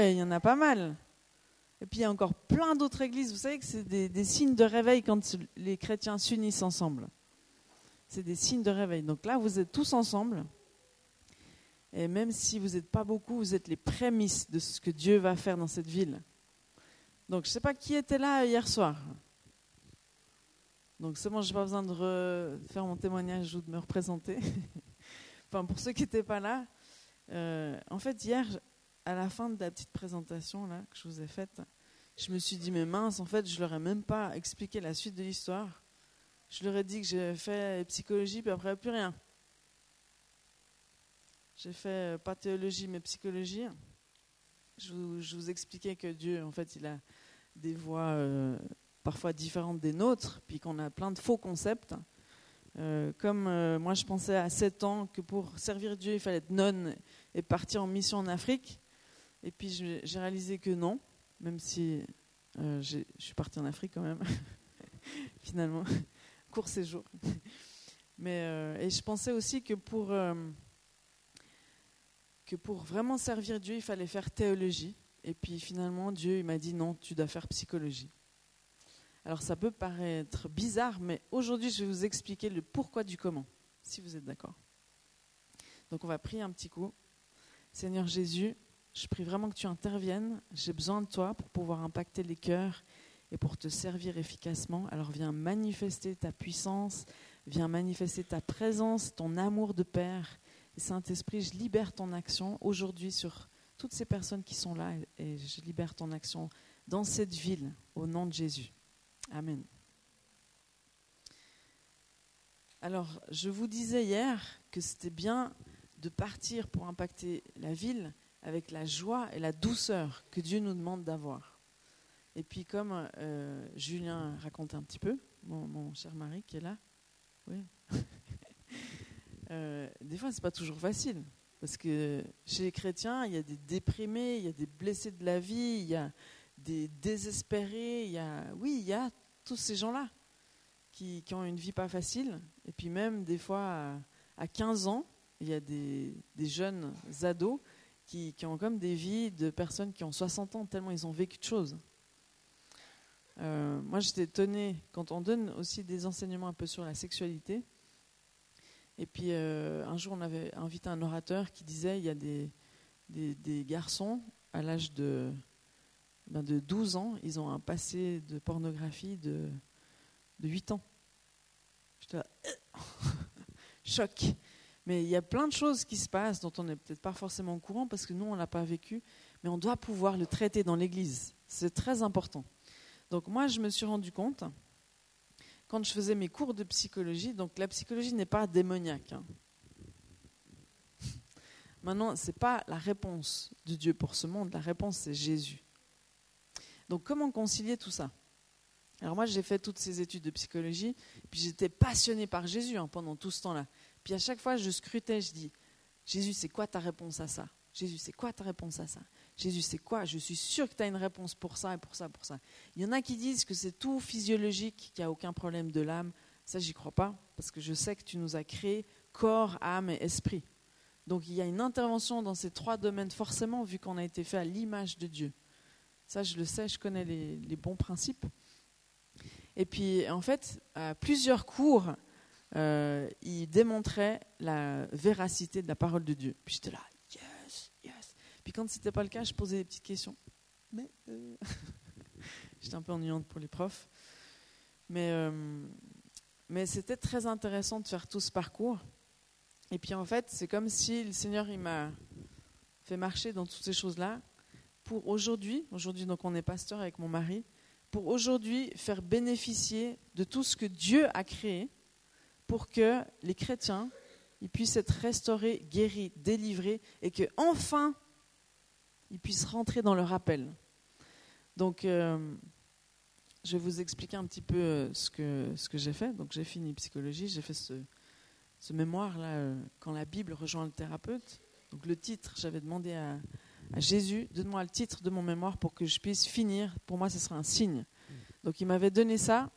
il y en a pas mal. Et puis il y a encore plein d'autres églises. Vous savez que c'est des, signes de réveil quand les chrétiens s'unissent ensemble. C'est des signes de réveil. Donc là, vous êtes tous ensemble. Et même si vous n'êtes pas beaucoup, vous êtes les prémices de ce que Dieu va faire dans cette ville. Donc je ne sais pas qui était là hier soir. Donc c'est bon, je n'ai pas besoin de faire mon témoignage ou de me représenter. enfin, pour ceux qui n'étaient pas là, euh, en fait, hier, à la fin de la petite présentation là, que je vous ai faite, je me suis dit, mais mince, en fait, je leur ai même pas expliqué la suite de l'histoire. Je leur ai dit que j'ai fait psychologie, puis après, plus rien. J'ai fait euh, pas théologie, mais psychologie. Je vous, expliquais que Dieu, en fait, il a des voies euh, parfois différentes des nôtres, puis qu'on a plein de faux concepts. Euh, comme moi, je pensais à 7 ans que pour servir Dieu, il fallait être nonne et partir en mission en Afrique. Et puis j'ai réalisé que non, même si euh, je suis partie en Afrique quand même, finalement, court séjour. Mais, euh, et je pensais aussi que pour, euh, que pour vraiment servir Dieu, il fallait faire théologie. Et puis finalement, Dieu m'a dit non, tu dois faire psychologie. Alors ça peut paraître bizarre, mais aujourd'hui, je vais vous expliquer le pourquoi du comment, si vous êtes d'accord. Donc on va prier un petit coup. Seigneur Jésus, je prie vraiment que tu interviennes. J'ai besoin de toi pour pouvoir impacter les cœurs et pour te servir efficacement. Alors viens manifester ta puissance, viens manifester ta présence, ton amour de Père. Saint-Esprit, je libère ton action aujourd'hui sur toutes ces personnes qui sont là et je libère ton action dans cette ville au nom de Jésus. Amen. Alors, je vous disais hier que c'était bien de partir pour impacter la ville, avec la joie et la douceur que Dieu nous demande d'avoir. Et puis comme euh, Julien raconte un petit peu, mon, cher mari qui est là, euh, des fois c'est pas toujours facile parce que chez les chrétiens il y a des déprimés, il y a des blessés de la vie, il y a des désespérés, il y a oui il y a tous ces gens-là qui, qui, ont une vie pas facile et puis même des fois à, à 15 ans il y a des jeunes ados qui, ont comme des vies de personnes qui ont 60 ans, tellement ils ont vécu de choses. Euh, moi, j'étais étonnée quand on donne aussi des enseignements un peu sur la sexualité. Et puis, euh, un jour, on avait invité un orateur qui disait il y a des, des, garçons à l'âge de, ben de 12 ans, ils ont un passé de pornographie de, de 8 ans. J'étais là, choc. Mais il y a plein de choses qui se passent dont on n'est peut-être pas forcément au courant parce que nous, on ne l'a pas vécu, mais on doit pouvoir le traiter dans l'Église. C'est très important. Donc moi, je me suis rendu compte, quand je faisais mes cours de psychologie, donc la psychologie n'est pas démoniaque. Hein. Maintenant, ce n'est pas la réponse de Dieu pour ce monde, la réponse c'est Jésus. Donc comment concilier tout ça? Alors moi, j'ai fait toutes ces études de psychologie, puis j'étais passionnée par Jésus hein, pendant tout ce temps-là. Puis à chaque fois, je scrutais, je dis, Jésus, c'est quoi ta réponse à ça? Jésus, c'est quoi ta réponse à ça? Jésus, c'est quoi? Je suis sûr que tu as une réponse pour ça et pour ça, pour ça. Il y en a qui disent que c'est tout physiologique, qu'il n'y a aucun problème de l'âme. Ça, j'y crois pas, parce que je sais que tu nous as créé corps, âme et esprit. Donc il y a une intervention dans ces trois domaines, forcément, vu qu'on a été fait à l'image de Dieu. Ça, je le sais, je connais les, bons principes. Et puis, en fait, plusieurs cours, euh, il démontrait la véracité de la parole de Dieu. Puis j'étais là, yes, yes. Puis quand ce n'était pas le cas, je posais des petites questions. Mais euh, j'étais un peu ennuyante pour les profs. Mais, euh, mais c'était très intéressant de faire tout ce parcours. Et puis en fait, c'est comme si le Seigneur il m'a fait marcher dans toutes ces choses-là pour aujourd'hui, aujourd'hui donc on est pasteur avec mon mari, pour aujourd'hui faire bénéficier de tout ce que Dieu a créé pour que les chrétiens ils puissent être restaurés, guéris, délivrés, et que enfin ils puissent rentrer dans leur appel. Donc, euh, je vais vous expliquer un petit peu euh, ce que, ce que j'ai fait. Donc, j'ai fini psychologie, j'ai fait ce, ce mémoire-là, euh, quand la Bible rejoint le thérapeute. Donc, le titre, j'avais demandé à, à Jésus, donne-moi le titre de mon mémoire pour que je puisse finir. Pour moi, ce sera un signe. Donc, il m'avait donné ça.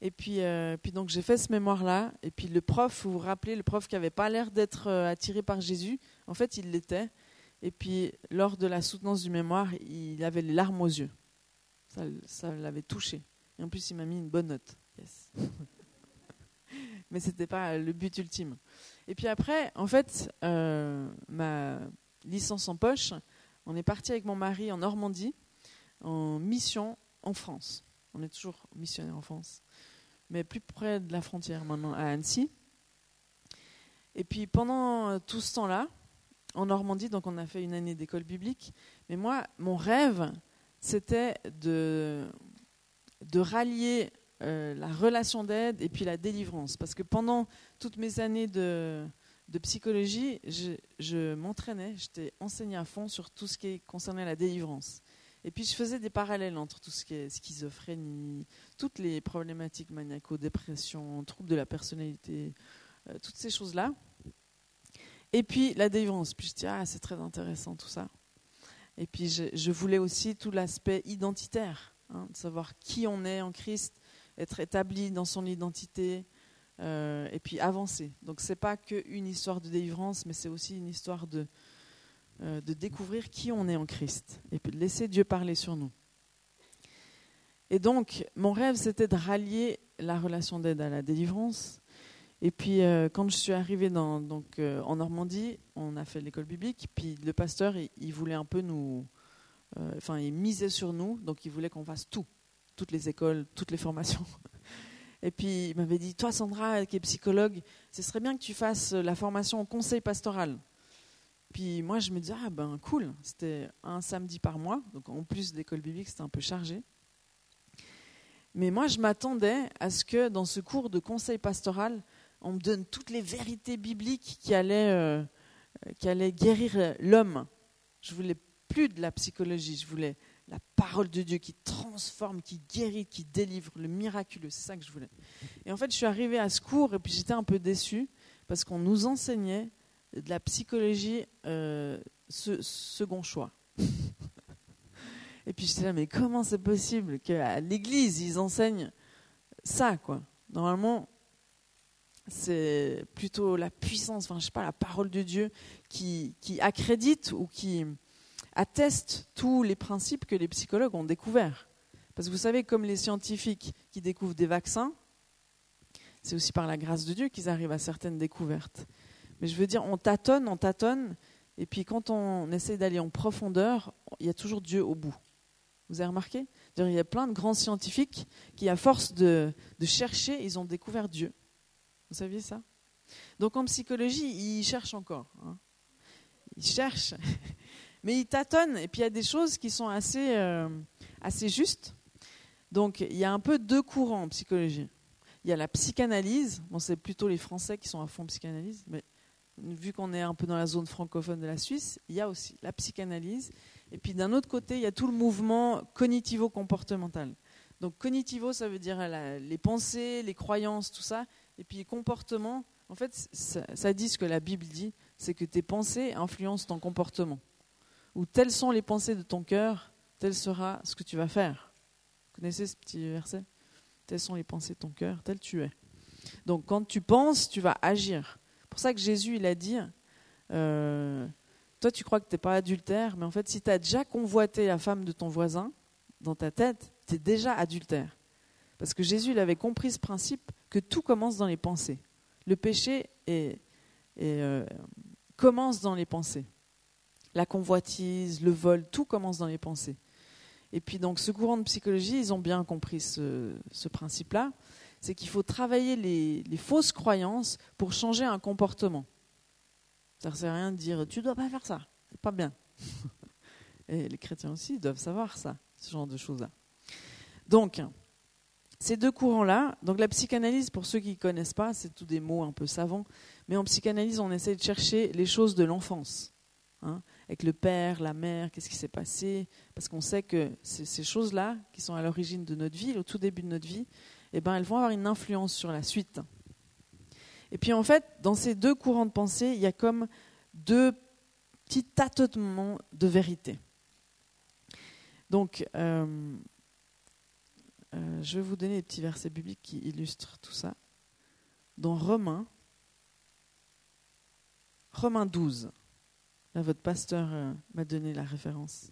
Et puis, euh, puis donc j'ai fait ce mémoire-là. Et puis le prof, vous vous rappelez, le prof qui n'avait pas l'air d'être euh, attiré par Jésus, en fait il l'était. Et puis, lors de la soutenance du mémoire, il avait les larmes aux yeux. Ça, ça l'avait touché. Et en plus, il m'a mis une bonne note. Mais ce n'était pas le but ultime. Et puis après, en fait, euh, ma licence en poche, on est parti avec mon mari en Normandie, en mission en France. On est toujours missionnaire en France, mais plus près de la frontière maintenant, à Annecy. Et puis pendant tout ce temps-là, en Normandie, donc on a fait une année d'école biblique, mais moi, mon rêve, c'était de, de rallier euh, la relation d'aide et puis la délivrance. Parce que pendant toutes mes années de, de psychologie, je, je m'entraînais, j'étais enseignée à fond sur tout ce qui concernait la délivrance. Et puis je faisais des parallèles entre tout ce qui est schizophrénie, toutes les problématiques maniaco-dépression, troubles de la personnalité, euh, toutes ces choses-là. Et puis la délivrance. Puis je dis, ah, c'est très intéressant tout ça. Et puis je, voulais aussi tout l'aspect identitaire, hein, de savoir qui on est en Christ, être établi dans son identité, euh, et puis avancer. Donc c'est pas qu'une histoire de délivrance, mais c'est aussi une histoire de, euh, de découvrir qui on est en Christ, et puis de laisser Dieu parler sur nous. Et donc mon rêve, c'était de rallier la relation d'aide à la délivrance. Et puis euh, quand je suis arrivée donc, euh, en Normandie, on a fait l'école biblique, puis le pasteur, il, il voulait un peu nous... Enfin, il misait sur nous, donc il voulait qu'on fasse tout toutes les écoles, toutes les formations. Et puis il m'avait dit, toi Sandra, qui est psychologue, ce serait bien que tu fasses la formation au conseil pastoral. Puis moi je me disais, ah ben cool, c'était un samedi par mois, donc en plus d'école biblique c'était un peu chargé. Mais moi je m'attendais à ce que dans ce cours de conseil pastoral, on me donne toutes les vérités bibliques qui allaient, euh, qui allaient guérir l'homme. Je voulais plus de la psychologie, je voulais la parole de Dieu qui transforme, qui guérit, qui délivre, le miraculeux. C'est ça que je voulais. Et en fait, je suis arrivée à ce cours et puis j'étais un peu déçue parce qu'on nous enseignait de la psychologie euh, ce, second choix. et puis j'étais là, mais comment c'est possible qu'à l'église, ils enseignent ça, quoi? Normalement, c'est plutôt la puissance, enfin, je sais pas, la parole de Dieu qui, qui accrédite ou qui atteste tous les principes que les psychologues ont découverts. Parce que vous savez, comme les scientifiques qui découvrent des vaccins, c'est aussi par la grâce de Dieu qu'ils arrivent à certaines découvertes. Mais je veux dire, on tâtonne, on tâtonne, et puis quand on essaie d'aller en profondeur, il y a toujours Dieu au bout. Vous avez remarqué? Il y a plein de grands scientifiques qui, à force de, chercher, ils ont découvert Dieu. Vous saviez ça? Donc en psychologie, ils cherchent encore. Hein. Ils cherchent. Mais ils tâtonnent, et puis il y a des choses qui sont assez, euh, assez justes. Donc il y a un peu deux courants en psychologie. Il y a la psychanalyse, bon, c'est plutôt les Français qui sont à fond psychanalyse, mais vu qu'on est un peu dans la zone francophone de la Suisse, il y a aussi la psychanalyse. Et puis d'un autre côté, il y a tout le mouvement cognitivo-comportemental. Donc cognitivo, ça veut dire les pensées, les croyances, tout ça. Et puis comportement, en fait, ça, ça dit ce que la Bible dit, c'est que tes pensées influencent ton comportement où telles sont les pensées de ton cœur, tel sera ce que tu vas faire. Vous connaissez ce petit verset? Telles sont les pensées de ton cœur, tel tu es. Donc quand tu penses, tu vas agir. C'est pour ça que Jésus, il a dit, euh, toi tu crois que tu n'es pas adultère, mais en fait si tu as déjà convoité la femme de ton voisin, dans ta tête, tu es déjà adultère. Parce que Jésus, il avait compris ce principe que tout commence dans les pensées. Le péché est, euh, commence dans les pensées la convoitise, le vol, tout commence dans les pensées. Et puis donc ce courant de psychologie, ils ont bien compris ce, ce principe-là, c'est qu'il faut travailler les, fausses croyances pour changer un comportement. Ça ne sert à rien de dire tu dois pas faire ça, c'est pas bien. Et les chrétiens aussi doivent savoir ça, ce genre de choses-là. Donc ces deux courants-là, donc la psychanalyse, pour ceux qui ne connaissent pas, c'est tous des mots un peu savants, mais en psychanalyse, on essaie de chercher les choses de l'enfance. Hein avec le père, la mère, qu'est-ce qui s'est passé, parce qu'on sait que ces choses-là, qui sont à l'origine de notre vie, au tout début de notre vie, eh ben, elles vont avoir une influence sur la suite. Et puis en fait, dans ces deux courants de pensée, il y a comme deux petits tâtonnements de vérité. Donc, euh, euh, je vais vous donner des petits versets bibliques qui illustrent tout ça. Dans Romains, Romains 12. Là, votre pasteur euh, m'a donné la référence.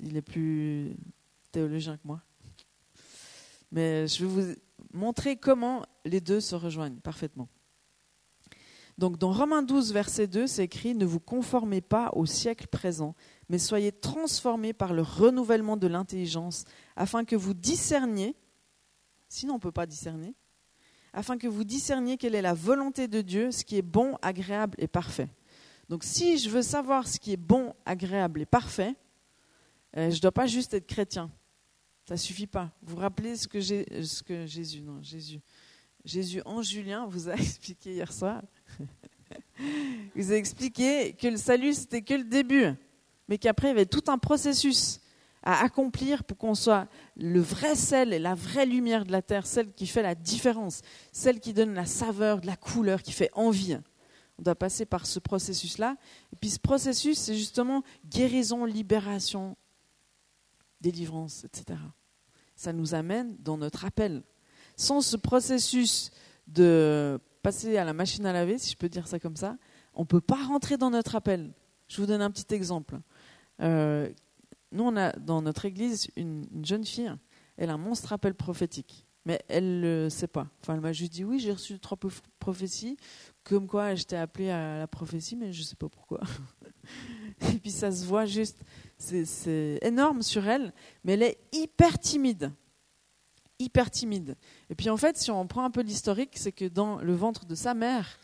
Il est plus théologien que moi. Mais je vais vous montrer comment les deux se rejoignent parfaitement. Donc dans Romains 12, verset 2, c'est écrit Ne vous conformez pas au siècle présent, mais soyez transformés par le renouvellement de l'intelligence, afin que vous discerniez, sinon on ne peut pas discerner, afin que vous discerniez quelle est la volonté de Dieu, ce qui est bon, agréable et parfait. Donc si je veux savoir ce qui est bon, agréable et parfait, euh, je ne dois pas juste être chrétien. Ça ne suffit pas. Vous vous rappelez ce que, Jésus, non, Jésus, Jésus en Julien vous a expliqué hier soir. il vous a expliqué que le salut, c'était que le début, mais qu'après, il y avait tout un processus à accomplir pour qu'on soit le vrai sel et la vraie lumière de la terre, celle qui fait la différence, celle qui donne la saveur, de la couleur, qui fait envie. On doit passer par ce processus-là. Et puis ce processus, c'est justement guérison, libération, délivrance, etc. Ça nous amène dans notre appel. Sans ce processus de passer à la machine à laver, si je peux dire ça comme ça, on ne peut pas rentrer dans notre appel. Je vous donne un petit exemple. Euh, nous, on a dans notre église une, jeune fille, elle a un monstre appel prophétique, mais elle ne le sait pas. Enfin, elle m'a juste dit oui, j'ai reçu trois prophéties, comme quoi j'étais appelée à la prophétie, mais je ne sais pas pourquoi. Et puis ça se voit juste, c'est énorme sur elle, mais elle est hyper timide. Hyper timide. Et puis en fait, si on prend un peu l'historique, c'est que dans le ventre de sa mère,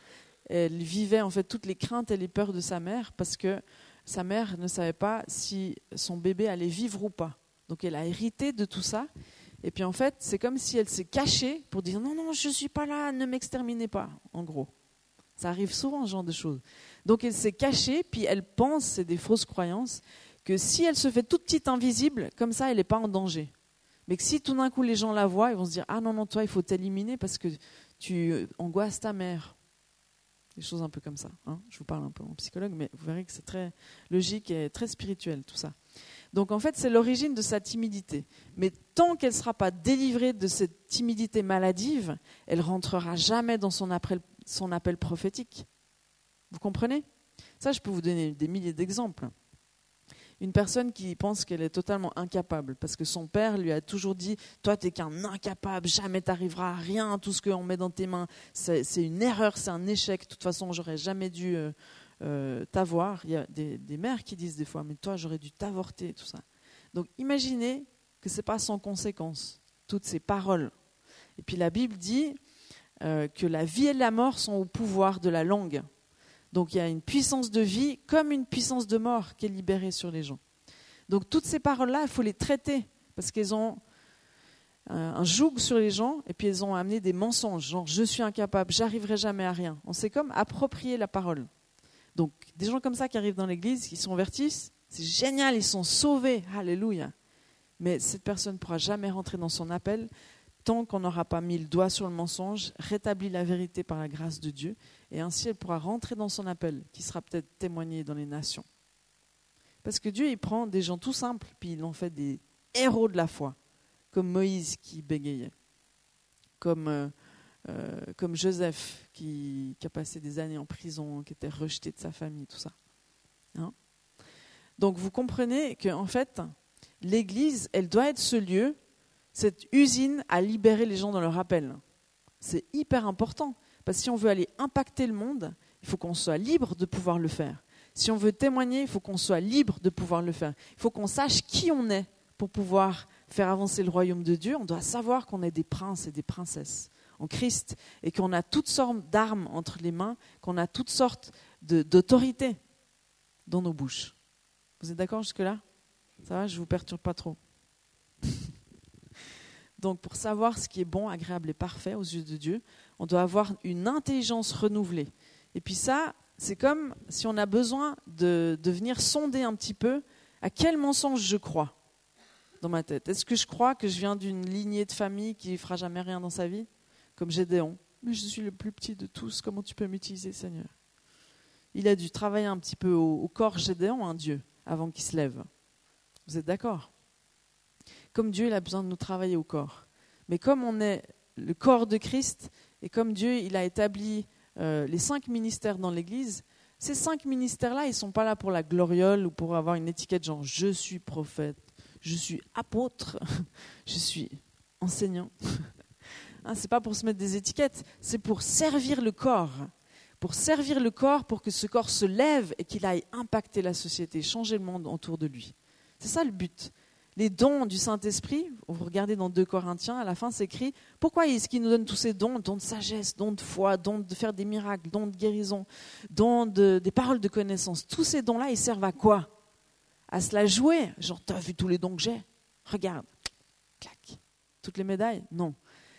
elle vivait en fait toutes les craintes et les peurs de sa mère parce que sa mère ne savait pas si son bébé allait vivre ou pas. Donc elle a hérité de tout ça. Et puis en fait, c'est comme si elle s'est cachée pour dire non, non, je ne suis pas là, ne m'exterminez pas, en gros. Ça arrive souvent, ce genre de choses. Donc elle s'est cachée, puis elle pense, c'est des fausses croyances, que si elle se fait toute petite invisible, comme ça, elle n'est pas en danger. Mais que si tout d'un coup les gens la voient, ils vont se dire Ah non, non, toi, il faut t'éliminer parce que tu angoisses ta mère des choses un peu comme ça. Hein. Je vous parle un peu en psychologue, mais vous verrez que c'est très logique et très spirituel tout ça. Donc en fait, c'est l'origine de sa timidité. Mais tant qu'elle ne sera pas délivrée de cette timidité maladive, elle rentrera jamais dans son appel, son appel prophétique. Vous comprenez? Ça, je peux vous donner des milliers d'exemples une personne qui pense qu'elle est totalement incapable, parce que son père lui a toujours dit Toi, tu n'es qu'un incapable, jamais tu arriveras à rien, tout ce qu'on met dans tes mains, c'est une erreur, c'est un échec, de toute façon, j'aurais jamais dû euh, euh, t'avoir. Il y a des, mères qui disent des fois Mais toi, j'aurais dû t'avorter, tout ça. Donc imaginez que ce n'est pas sans conséquence, toutes ces paroles. Et puis la Bible dit euh, que la vie et la mort sont au pouvoir de la langue. Donc il y a une puissance de vie comme une puissance de mort qui est libérée sur les gens. Donc toutes ces paroles-là, il faut les traiter parce qu'elles ont un joug sur les gens et puis elles ont amené des mensonges, genre je suis incapable, j'arriverai jamais à rien. On sait comme approprier la parole. Donc des gens comme ça qui arrivent dans l'église, qui sont vertis, c'est génial, ils sont sauvés, alléluia. Mais cette personne ne pourra jamais rentrer dans son appel tant qu'on n'aura pas mis le doigt sur le mensonge, rétabli la vérité par la grâce de Dieu, et ainsi elle pourra rentrer dans son appel, qui sera peut-être témoigné dans les nations. Parce que Dieu, il prend des gens tout simples, puis il en fait des héros de la foi, comme Moïse qui bégayait, comme, euh, euh, Joseph qui, a passé des années en prison, qui était rejeté de sa famille, tout ça. Hein Donc vous comprenez qu'en fait, l'Église, elle doit être ce lieu cette usine à libérer les gens dans leur appel. C'est hyper important, parce que si on veut aller impacter le monde, il faut qu'on soit libre de pouvoir le faire. Si on veut témoigner, il faut qu'on soit libre de pouvoir le faire. Il faut qu'on sache qui on est pour pouvoir faire avancer le royaume de Dieu. On doit savoir qu'on est des princes et des princesses en Christ et qu'on a toutes sortes d'armes entre les mains, qu'on a toutes sortes d'autorités dans nos bouches. Vous êtes d'accord jusque-là? Ça va, je ne vous perturbe pas trop. Donc pour savoir ce qui est bon, agréable et parfait aux yeux de Dieu, on doit avoir une intelligence renouvelée. Et puis ça, c'est comme si on a besoin de, venir sonder un petit peu à quel mensonge je crois dans ma tête. Est-ce que je crois que je viens d'une lignée de famille qui ne fera jamais rien dans sa vie Comme Gédéon? Mais je suis le plus petit de tous, comment tu peux m'utiliser Seigneur? Il a dû travailler un petit peu au, au corps Gédéon, un Dieu, avant qu'il se lève. Vous êtes d'accord? Comme Dieu, il a besoin de nous travailler au corps. Mais comme on est le corps de Christ, et comme Dieu, il a établi euh, les cinq ministères dans l'Église, Ces cinq ministères-là, ils ne sont pas là pour la gloriole ou pour avoir une étiquette genre je suis prophète, je suis apôtre, je suis enseignant. Hein, Ce n'est pas pour se mettre des étiquettes, c'est pour servir le corps. Pour servir le corps, pour que ce corps se lève et qu'il aille impacter la société, changer le monde autour de lui. C'est ça le but les dons du Saint-Esprit, vous regardez dans 2 Corinthiens, à la fin c'est écrit, pourquoi est-ce qu'il nous donne tous ces dons Dons de sagesse, dons de foi, dons de faire des miracles, dons de guérison, dons de, des paroles de connaissance? Tous ces dons-là, ils servent à quoi? À se la jouer. Genre, t'as vu tous les dons que j'ai? Regarde. Clac. Toutes les médailles? Non.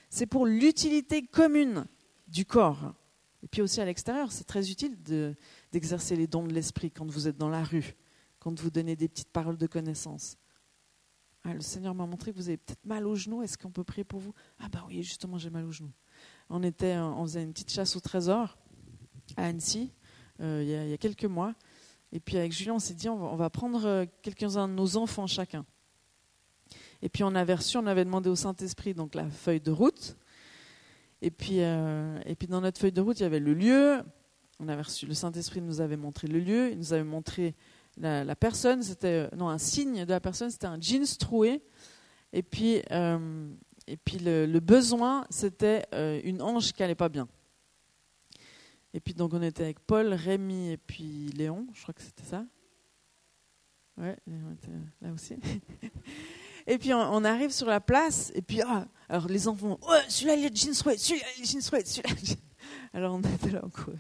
C'est pour l'utilité commune du corps. Et puis aussi à l'extérieur, c'est très utile d'exercer les dons de l'esprit quand vous êtes dans la rue, quand vous donnez des petites paroles de connaissance. Ah, le Seigneur m'a montré que vous avez peut-être mal au genou. Est-ce qu'on peut prier pour vous? Ah bah oui, justement, j'ai mal au genou. On était, on faisait une petite chasse au trésor à Annecy euh, il, y a, quelques mois. Et puis avec Julien, on s'est dit, on va, prendre euh, quelques-uns de nos enfants chacun. Et puis on avait reçu, on avait demandé au Saint-Esprit donc la feuille de route. Et puis, euh, et puis dans notre feuille de route, il y avait le lieu. On avait reçu, le Saint-Esprit nous avait montré le lieu, il nous avait montré la, personne, c'était non un signe de la personne, c'était un jeans troué. Et puis, euh, et puis le, besoin, c'était euh, une hanche qui n'allait pas bien. Et puis donc on était avec Paul, Rémi et puis Léon, je crois que c'était ça. Ouais, Léon était là aussi. et puis on, arrive sur la place, et puis ah, alors les enfants, ouais, celui-là il est jeans troué, celui-là il est jeans troué, celui-là. Alors on était là encore.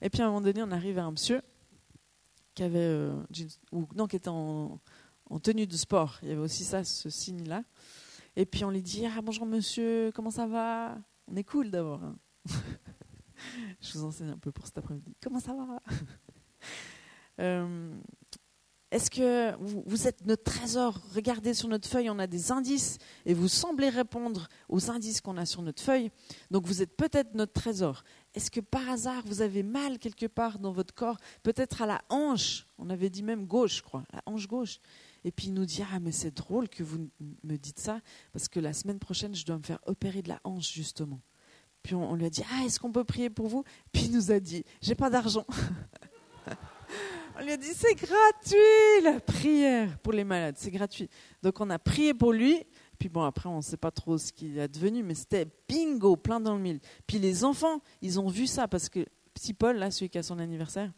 Et puis à un moment donné, on arrive à un monsieur qui euh, ou était en, tenue de sport. Il y avait aussi ça, ce signe-là. Et puis on lui dit ah bonjour monsieur, comment ça va? On est cool d'abord. Hein. Je vous enseigne un peu pour cet après-midi. Comment ça va? Euh, est-ce que vous, êtes notre trésor? Regardez sur notre feuille, on a des indices et vous semblez répondre aux indices qu'on a sur notre feuille. Donc vous êtes peut-être notre trésor. Est-ce que par hasard vous avez mal quelque part dans votre corps? Peut-être à la hanche. On avait dit même gauche, je crois, la hanche gauche. Et puis il nous dit Ah, mais c'est drôle que vous me dites ça parce que la semaine prochaine, je dois me faire opérer de la hanche justement. Puis on, lui a dit Ah, est-ce qu'on peut prier pour vous? Puis il nous a dit J'ai pas d'argent. On lui a dit c'est gratuit la prière pour les malades, c'est gratuit. Donc on a prié pour lui. Puis bon, après, on ne sait pas trop ce qu'il est devenu, mais c'était bingo, plein dans le mille. Puis les enfants, ils ont vu ça parce que petit Paul, là, celui qui a son anniversaire,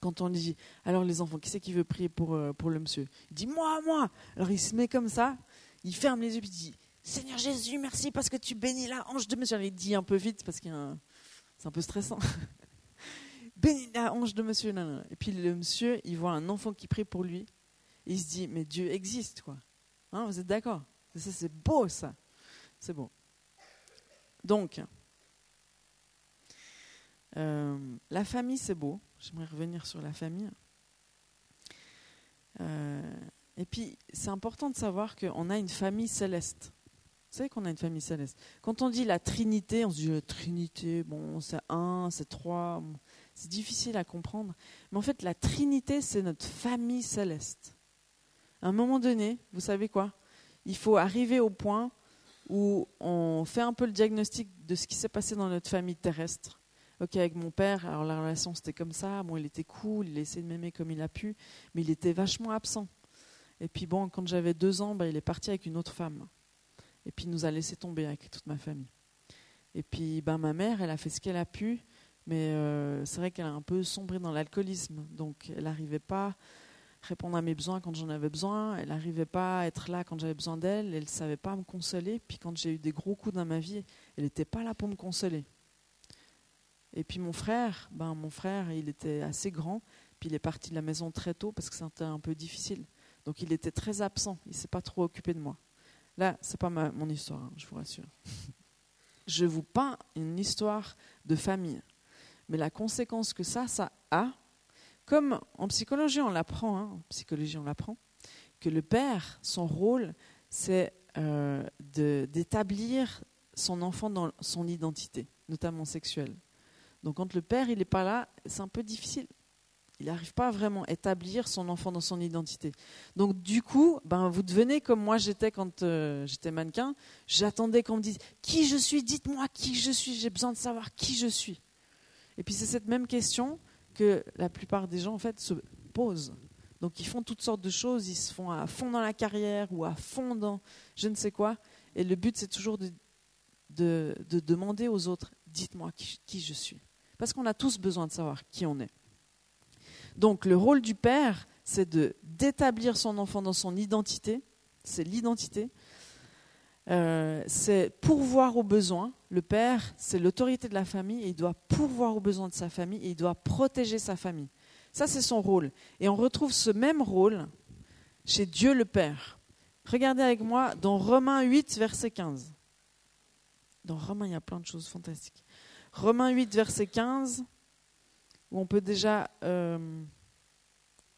quand on lui dit alors les enfants, qui c'est qui veut prier pour, euh, pour le monsieur? Il dit moi, moi. Alors il se met comme ça, il ferme les yeux, puis il dit Seigneur Jésus, merci parce que tu bénis la hanche de monsieur. il dit un peu vite parce que c'est un peu stressant. bénis la hanche de monsieur. Et puis le monsieur, il voit un enfant qui prie pour lui. Il se dit, mais Dieu existe, quoi. Hein, vous êtes d'accord? C'est beau, ça. C'est beau. Donc, euh, la famille, c'est beau. J'aimerais revenir sur la famille. Euh, et puis, c'est important de savoir qu'on a une famille céleste. Vous savez qu'on a une famille céleste. Quand on dit la Trinité, on se dit la Trinité, bon, c'est un, c'est trois. C'est difficile à comprendre. Mais en fait, la Trinité, c'est notre famille céleste. À un moment donné, vous savez quoi? Il faut arriver au point où on fait un peu le diagnostic de ce qui s'est passé dans notre famille terrestre. Ok, avec mon père, alors la relation c'était comme ça. Bon, il était cool, il essayait de m'aimer comme il a pu, mais il était vachement absent. Et puis bon, quand j'avais deux ans, bah, il est parti avec une autre femme. Et puis il nous a laissé tomber avec toute ma famille. Et puis ben, ma mère, elle a fait ce qu'elle a pu. Mais euh, c'est vrai qu'elle a un peu sombré dans l'alcoolisme. Donc elle n'arrivait pas à répondre à mes besoins quand j'en avais besoin. Elle n'arrivait pas à être là quand j'avais besoin d'elle. Elle ne savait pas me consoler. Puis quand j'ai eu des gros coups dans ma vie, elle n'était pas là pour me consoler. Et puis mon frère, ben mon frère, il était assez grand. Puis il est parti de la maison très tôt parce que c'était un peu difficile. Donc il était très absent. Il s'est pas trop occupé de moi. Là, c'est pas mon histoire, hein, je vous rassure. je vous peins une histoire de famille. Mais la conséquence que ça, ça a, comme en psychologie on l'apprend, hein, en psychologie on l'apprend, que le père, son rôle, c'est euh, d'établir son enfant dans son identité, notamment sexuelle. Donc quand le père il n'est pas là, c'est un peu difficile. Il n'arrive pas à vraiment établir son enfant dans son identité. Donc du coup, ben, vous devenez comme moi j'étais quand euh, j'étais mannequin. J'attendais qu'on me dise qui je suis, dites-moi qui je suis, j'ai besoin de savoir qui je suis. Et puis c'est cette même question que la plupart des gens en fait se posent. Donc ils font toutes sortes de choses, ils se font à fond dans la carrière ou à fond dans je ne sais quoi. Et le but c'est toujours de, de, demander aux autres, dites-moi qui, je suis. Parce qu'on a tous besoin de savoir qui on est. Donc le rôle du père, c'est d'établir son enfant dans son identité, c'est l'identité, euh, c'est pourvoir aux besoins. Le père, c'est l'autorité de la famille et il doit pourvoir aux besoins de sa famille et il doit protéger sa famille. Ça, c'est son rôle. Et on retrouve ce même rôle chez Dieu le Père. Regardez avec moi dans Romains 8, verset 15. Dans Romains, il y a plein de choses fantastiques. Romains 8, verset 15, où on peut déjà... Euh,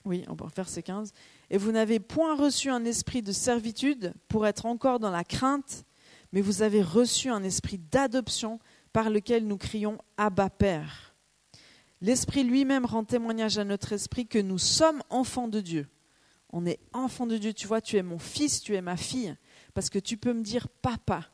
oui, on peut verset 15. Et vous n'avez point reçu un esprit de servitude pour être encore dans la crainte, mais vous avez reçu un esprit d'adoption par lequel nous crions Abba Père. L'Esprit lui-même rend témoignage à notre esprit que nous sommes enfants de Dieu. On est enfants de Dieu. Tu vois, tu es mon fils, tu es ma fille, parce que tu peux me dire papa.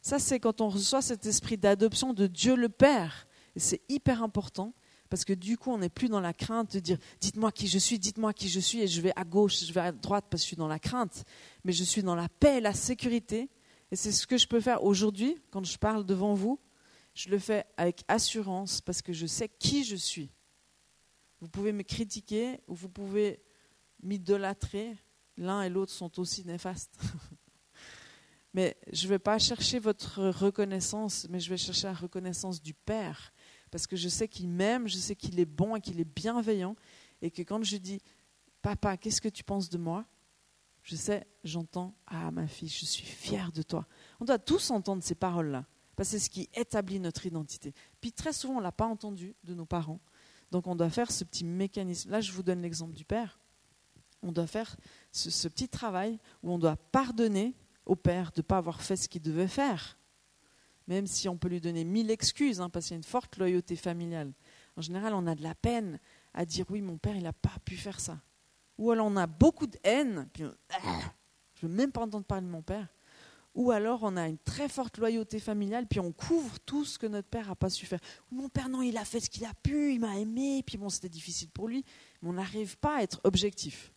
Ça, c'est quand on reçoit cet esprit d'adoption de Dieu le Père. Et c'est hyper important parce que du coup, on n'est plus dans la crainte de dire dites-moi qui je suis, dites-moi qui je suis, et je vais à gauche, je vais à droite parce que je suis dans la crainte, mais je suis dans la paix, la sécurité. Et c'est ce que je peux faire aujourd'hui quand je parle devant vous. Je le fais avec assurance parce que je sais qui je suis. Vous pouvez me critiquer ou vous pouvez m'idolâtrer. L'un et l'autre sont aussi néfastes. mais je ne vais pas chercher votre reconnaissance, mais je vais chercher la reconnaissance du Père parce que je sais qu'il m'aime, je sais qu'il est bon et qu'il est bienveillant, et que quand je dis Papa, qu'est-ce que tu penses de moi? Je sais, j'entends Ah, ma fille, je suis fière de toi. On doit tous entendre ces paroles-là, parce que c'est ce qui établit notre identité. Puis très souvent, on ne l'a pas entendu de nos parents, donc on doit faire ce petit mécanisme. Là, je vous donne l'exemple du Père. On doit faire ce, ce petit travail où on doit pardonner au Père de ne pas avoir fait ce qu'il devait faire même si on peut lui donner mille excuses, hein, parce qu'il y a une forte loyauté familiale. En général, on a de la peine à dire oui, mon père, il n'a pas pu faire ça. Ou alors on a beaucoup de haine, puis ah, je ne veux même pas entendre parler de mon père. Ou alors on a une très forte loyauté familiale, puis on couvre tout ce que notre père n'a pas su faire. Mon père, non, il a fait ce qu'il a pu, il m'a aimé, puis bon, c'était difficile pour lui, mais on n'arrive pas à être objectif.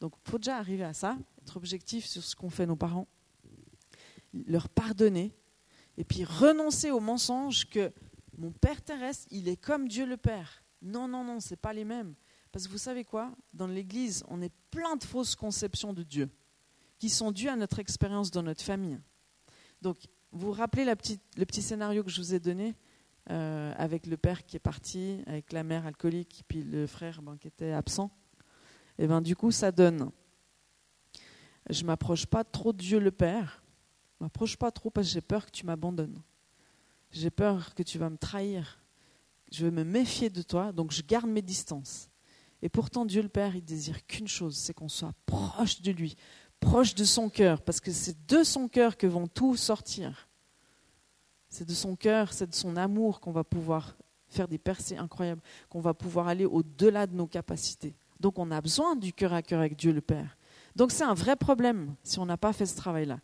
Donc il faut déjà arriver à ça, être objectif sur ce qu'ont fait nos parents, leur pardonner, et puis renoncer au mensonge que mon Père terrestre, il est comme Dieu le Père. Non, non, non, ce n'est pas les mêmes. Parce que vous savez quoi? Dans l'Église, on est plein de fausses conceptions de Dieu qui sont dues à notre expérience dans notre famille. Donc, vous vous rappelez le petit scénario que je vous ai donné euh, avec le père qui est parti, avec la mère alcoolique, puis le frère ben, qui était absent Et ben du coup, ça donne. Je m'approche pas trop de Dieu le Père, m'approche pas trop parce que j'ai peur que tu m'abandonnes. J'ai peur que tu vas me trahir. Je vais me méfier de toi, donc je garde mes distances. Et pourtant, Dieu le Père, il désire qu'une chose, c'est qu'on soit proche de lui, proche de son cœur, parce que c'est de son cœur que vont tout sortir. C'est de son cœur, c'est de son amour qu'on va pouvoir faire des percées incroyables, qu'on va pouvoir aller au-delà de nos capacités. Donc on a besoin du cœur à cœur avec Dieu le Père. Donc c'est un vrai problème si on n'a pas fait ce travail-là.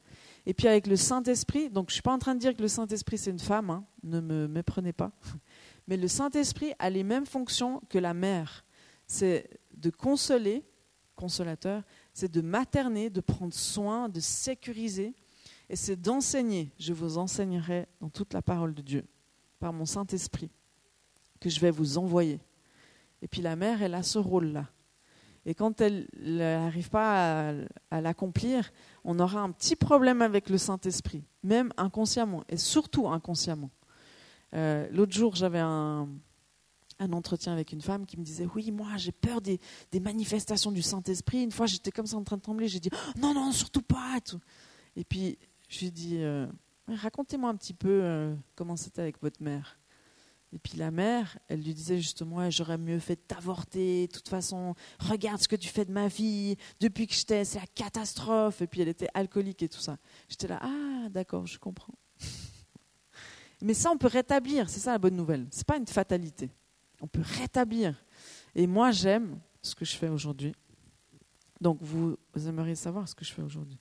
Et puis avec le Saint-Esprit, donc je ne suis pas en train de dire que le Saint-Esprit c'est une femme, hein, ne me méprenez pas, mais le Saint-Esprit a les mêmes fonctions que la mère. C'est de consoler, consolateur, c'est de materner, de prendre soin, de sécuriser, et c'est d'enseigner. Je vous enseignerai dans toute la parole de Dieu, par mon Saint-Esprit, que je vais vous envoyer. Et puis la mère, elle a ce rôle-là. Et quand elle n'arrive pas à, l'accomplir, on aura un petit problème avec le Saint-Esprit, même inconsciemment, et surtout inconsciemment. Euh, l'autre jour, j'avais un, entretien avec une femme qui me disait Oui, moi, j'ai peur des, manifestations du Saint-Esprit. Une fois, j'étais comme ça en train de trembler. J'ai dit Non, non, surtout pas. Et, puis, je lui ai dit euh, Racontez-moi un petit peu euh, comment c'était avec votre mère. Et puis la mère, elle lui disait justement, j'aurais mieux fait de t'avorter, de toute façon, regarde ce que tu fais de ma vie, depuis que j'étais, c'est la catastrophe. Et puis elle était alcoolique et tout ça. J'étais là, ah d'accord, je comprends. Mais ça, on peut rétablir, c'est ça la bonne nouvelle. Ce n'est pas une fatalité. On peut rétablir. Et moi, j'aime ce que je fais aujourd'hui. Donc vous, aimeriez savoir ce que je fais aujourd'hui.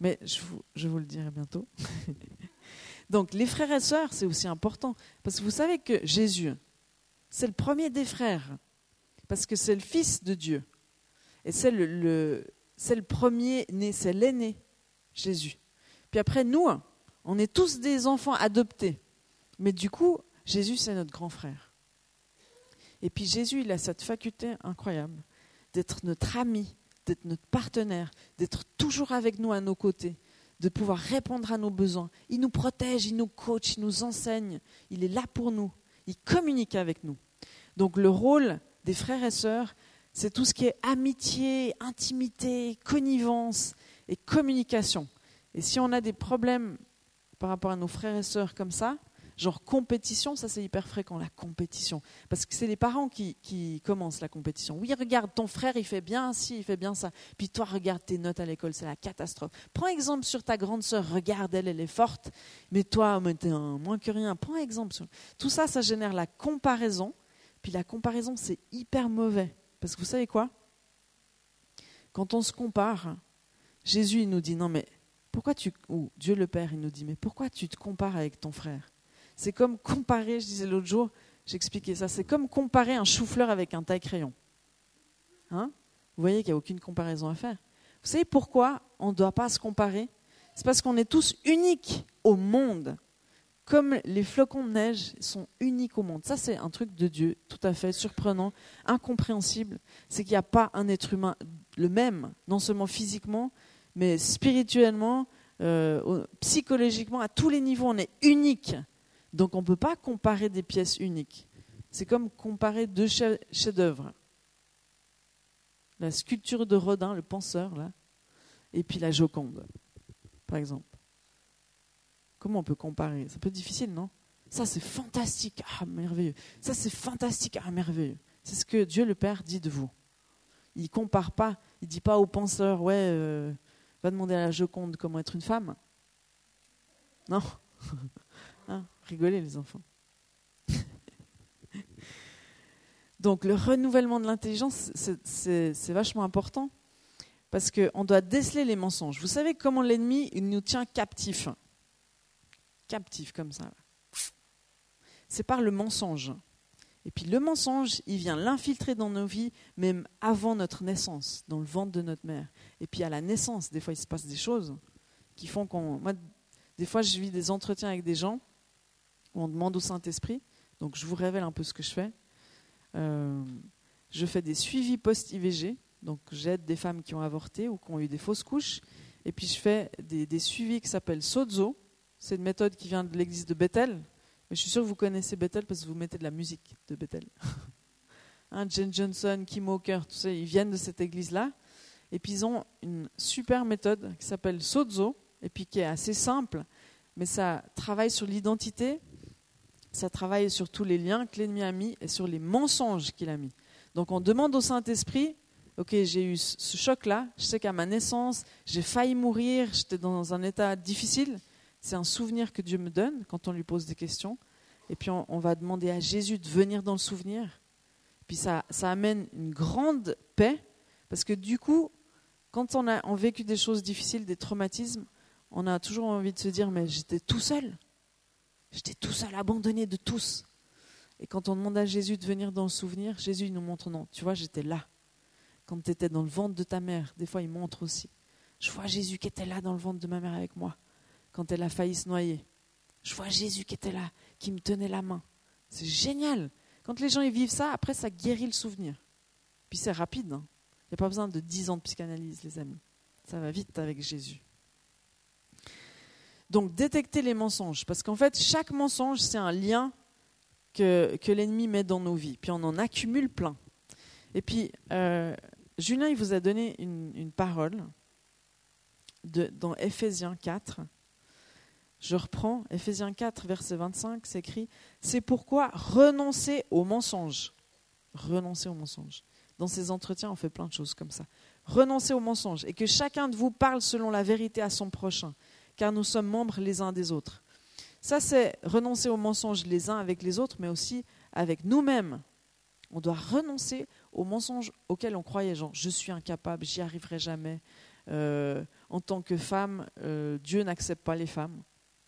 Mais je je vous le dirai bientôt. Donc les frères et sœurs, c'est aussi important. Parce que vous savez que Jésus, C'est le premier des frères, parce que c'est le fils de Dieu. Et c'est le, le premier né, c'est l'aîné, Jésus. Puis après, nous, on est tous des enfants adoptés. Mais du coup, Jésus, c'est notre grand frère. Et puis Jésus, il a cette faculté incroyable d'être notre ami, d'être notre partenaire, d'être toujours avec nous à nos côtés, de pouvoir répondre à nos besoins. Il nous protège, il nous coach, il nous enseigne, il est là pour nous, il communique avec nous. Donc le rôle des frères et sœurs, c'est tout ce qui est amitié, intimité, connivence et communication. Et si on a des problèmes par rapport à nos frères et sœurs comme ça, genre compétition, ça c'est hyper fréquent, la compétition. Parce que c'est les parents qui, qui, commencent la compétition. Oui, regarde, ton frère, il fait bien ci, il fait bien ça. Puis toi, regarde tes notes à l'école, c'est la catastrophe. Prends exemple sur ta grande sœur, regarde, elle, elle est forte. Mais toi, t'es un moins que rien. Prends exemple. Sur... Tout ça, ça génère la comparaison. Puis la comparaison, c'est hyper mauvais. Parce que vous savez quoi? Quand on se compare, Jésus, il nous dit, non mais pourquoi tu... Ou Dieu le Père, il nous dit, mais pourquoi tu te compares avec ton frère? C'est comme comparer, je disais l'autre jour, j'expliquais ça, c'est comme comparer un chou-fleur avec un taille-crayon. Hein? Vous voyez qu'il n'y a aucune comparaison à faire. Vous savez pourquoi on ne doit pas se comparer? C'est parce qu'on est tous uniques au monde. Comme les flocons de neige sont uniques au monde. Ça, c'est un truc de Dieu, tout à fait surprenant, incompréhensible. C'est qu'il n'y a pas un être humain le même, non seulement physiquement, mais spirituellement, euh, psychologiquement, à tous les niveaux, on est unique. Donc on ne peut pas comparer des pièces uniques. C'est comme comparer deux chefs-d'œuvre. La sculpture de Rodin, le penseur, là, et puis la Joconde, par exemple. Comment on peut comparer? C'est un peu difficile, non? Ça, c'est fantastique, ah, merveilleux. Ça, c'est fantastique, ah, merveilleux. C'est ce que Dieu le Père dit de vous. Il ne compare pas, il dit pas au penseur, ouais, euh, va demander à la Joconde comment être une femme. Non hein? Rigolez les enfants. Donc le renouvellement de l'intelligence, c'est vachement important parce qu'on doit déceler les mensonges. Vous savez comment l'ennemi nous tient captifs Captifs comme ça. C'est par le mensonge. Et puis le mensonge, il vient l'infiltrer dans nos vies, même avant notre naissance, dans le ventre de notre mère. Et puis à la naissance, des fois, il se passe des choses qui font qu'on... Moi, des fois, je vis des entretiens avec des gens on demande au Saint-Esprit. Donc je vous révèle un peu ce que je fais. Euh, je fais des suivis post-IVG. Donc j'aide des femmes qui ont avorté ou qui ont eu des fausses couches. Et puis je fais des, suivis qui s'appellent Sozo. C'est une méthode qui vient de l'église de Bethel. Mais je suis sûre que vous connaissez Bethel parce que vous mettez de la musique de Bethel. hein, Jen Johnson, Kim Walker, tout ça, ils viennent de cette église-là. Et puis ils ont une super méthode qui s'appelle Sozo, et puis qui est assez simple, mais ça travaille sur l'identité, ça travaille sur tous les liens que l'ennemi a mis et sur les mensonges qu'il a mis. Donc on demande au Saint-Esprit, ok, j'ai eu ce choc-là, je sais qu'à ma naissance, j'ai failli mourir, j'étais dans un état difficile. C'est un souvenir que Dieu me donne quand on lui pose des questions. Et puis on, va demander à Jésus de venir dans le souvenir. Puis ça, ça amène une grande paix, parce que du coup, quand on a vécu des choses difficiles, des traumatismes, on a toujours envie de se dire, mais j'étais tout seul. J'étais tout seul, abandonné de tous. Et quand on demande à Jésus de venir dans le souvenir, Jésus nous montre non. Tu vois, j'étais là. Quand tu étais dans le ventre de ta mère, des fois il montre aussi. Je vois Jésus qui était là dans le ventre de ma mère avec moi, quand elle a failli se noyer. Je vois Jésus qui était là, qui me tenait la main. C'est génial. Quand les gens y vivent ça, après ça guérit le souvenir. Puis c'est rapide. Hein. Il n'y a pas besoin de dix ans de psychanalyse, les amis. Ça va vite avec Jésus. Donc détecter les mensonges, parce qu'en fait, chaque mensonge, c'est un lien que, que l'ennemi met dans nos vies, puis on en accumule plein. Et puis, euh, Julien, il vous a donné une, parole de, dans Ephésiens 4. Je reprends, Ephésiens 4, verset 25, c'est écrit C'est pourquoi renoncer aux mensonges. Renoncer aux mensonges. Dans ces entretiens, on fait plein de choses comme ça. Renoncer aux mensonges et que chacun de vous parle selon la vérité à son prochain car nous sommes membres les uns des autres. Ça, c'est renoncer aux mensonges les uns avec les autres, mais aussi avec nous-mêmes. On doit renoncer aux mensonges auxquels on croyait, genre je suis incapable, j'y arriverai jamais. Euh, en tant que femme, euh, Dieu n'accepte pas les femmes.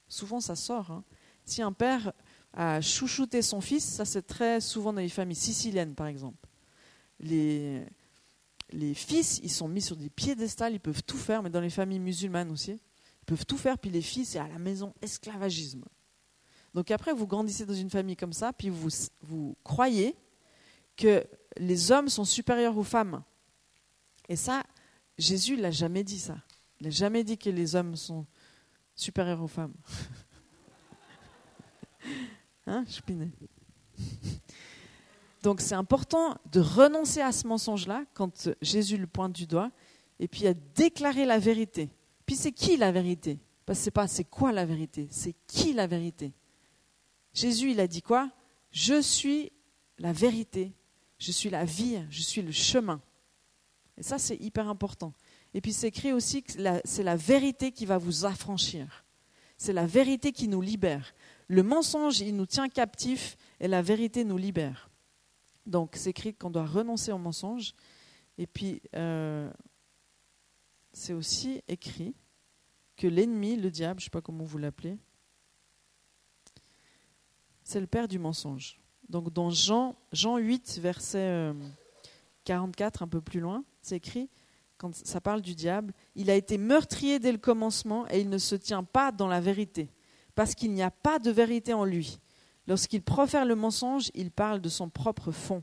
Souvent, ça sort. Hein. Si un père à chouchouter son fils. Ça, c'est très souvent dans les familles siciliennes, par exemple. Les, les fils, ils sont mis sur des piédestals, ils peuvent tout faire, mais dans les familles musulmanes aussi, peuvent tout faire, puis les filles, c'est à la maison esclavagisme. Donc après, vous grandissez dans une famille comme ça, puis vous, vous croyez que les hommes sont supérieurs aux femmes. Et ça, Jésus l'a jamais dit ça. Il n'a jamais dit que les hommes sont supérieurs aux femmes. hein, Choupinet? Donc c'est important de renoncer à ce mensonge-là quand Jésus le pointe du doigt, et puis à déclarer la vérité. Puis c'est qui la vérité? Parce que c'est pas c'est quoi la vérité, c'est qui la vérité? Jésus, il a dit quoi? Je suis la vérité, je suis la vie, je suis le chemin. Et ça, c'est hyper important. Et puis c'est écrit aussi que c'est la vérité qui va vous affranchir. C'est la vérité qui nous libère. Le mensonge, il nous tient captifs et la vérité nous libère. Donc c'est écrit qu'on doit renoncer au mensonge. Et puis euh, c'est aussi écrit que l'ennemi, le diable, je ne sais pas comment vous l'appelez, c'est le père du mensonge. Donc dans Jean, Jean 8, verset 44, euh, un peu plus loin, c'est écrit, quand ça parle du diable, il a été meurtrier dès le commencement et il ne se tient pas dans la vérité, parce qu'il n'y a pas de vérité en lui. Lorsqu'il profère le mensonge, il parle de son propre fond,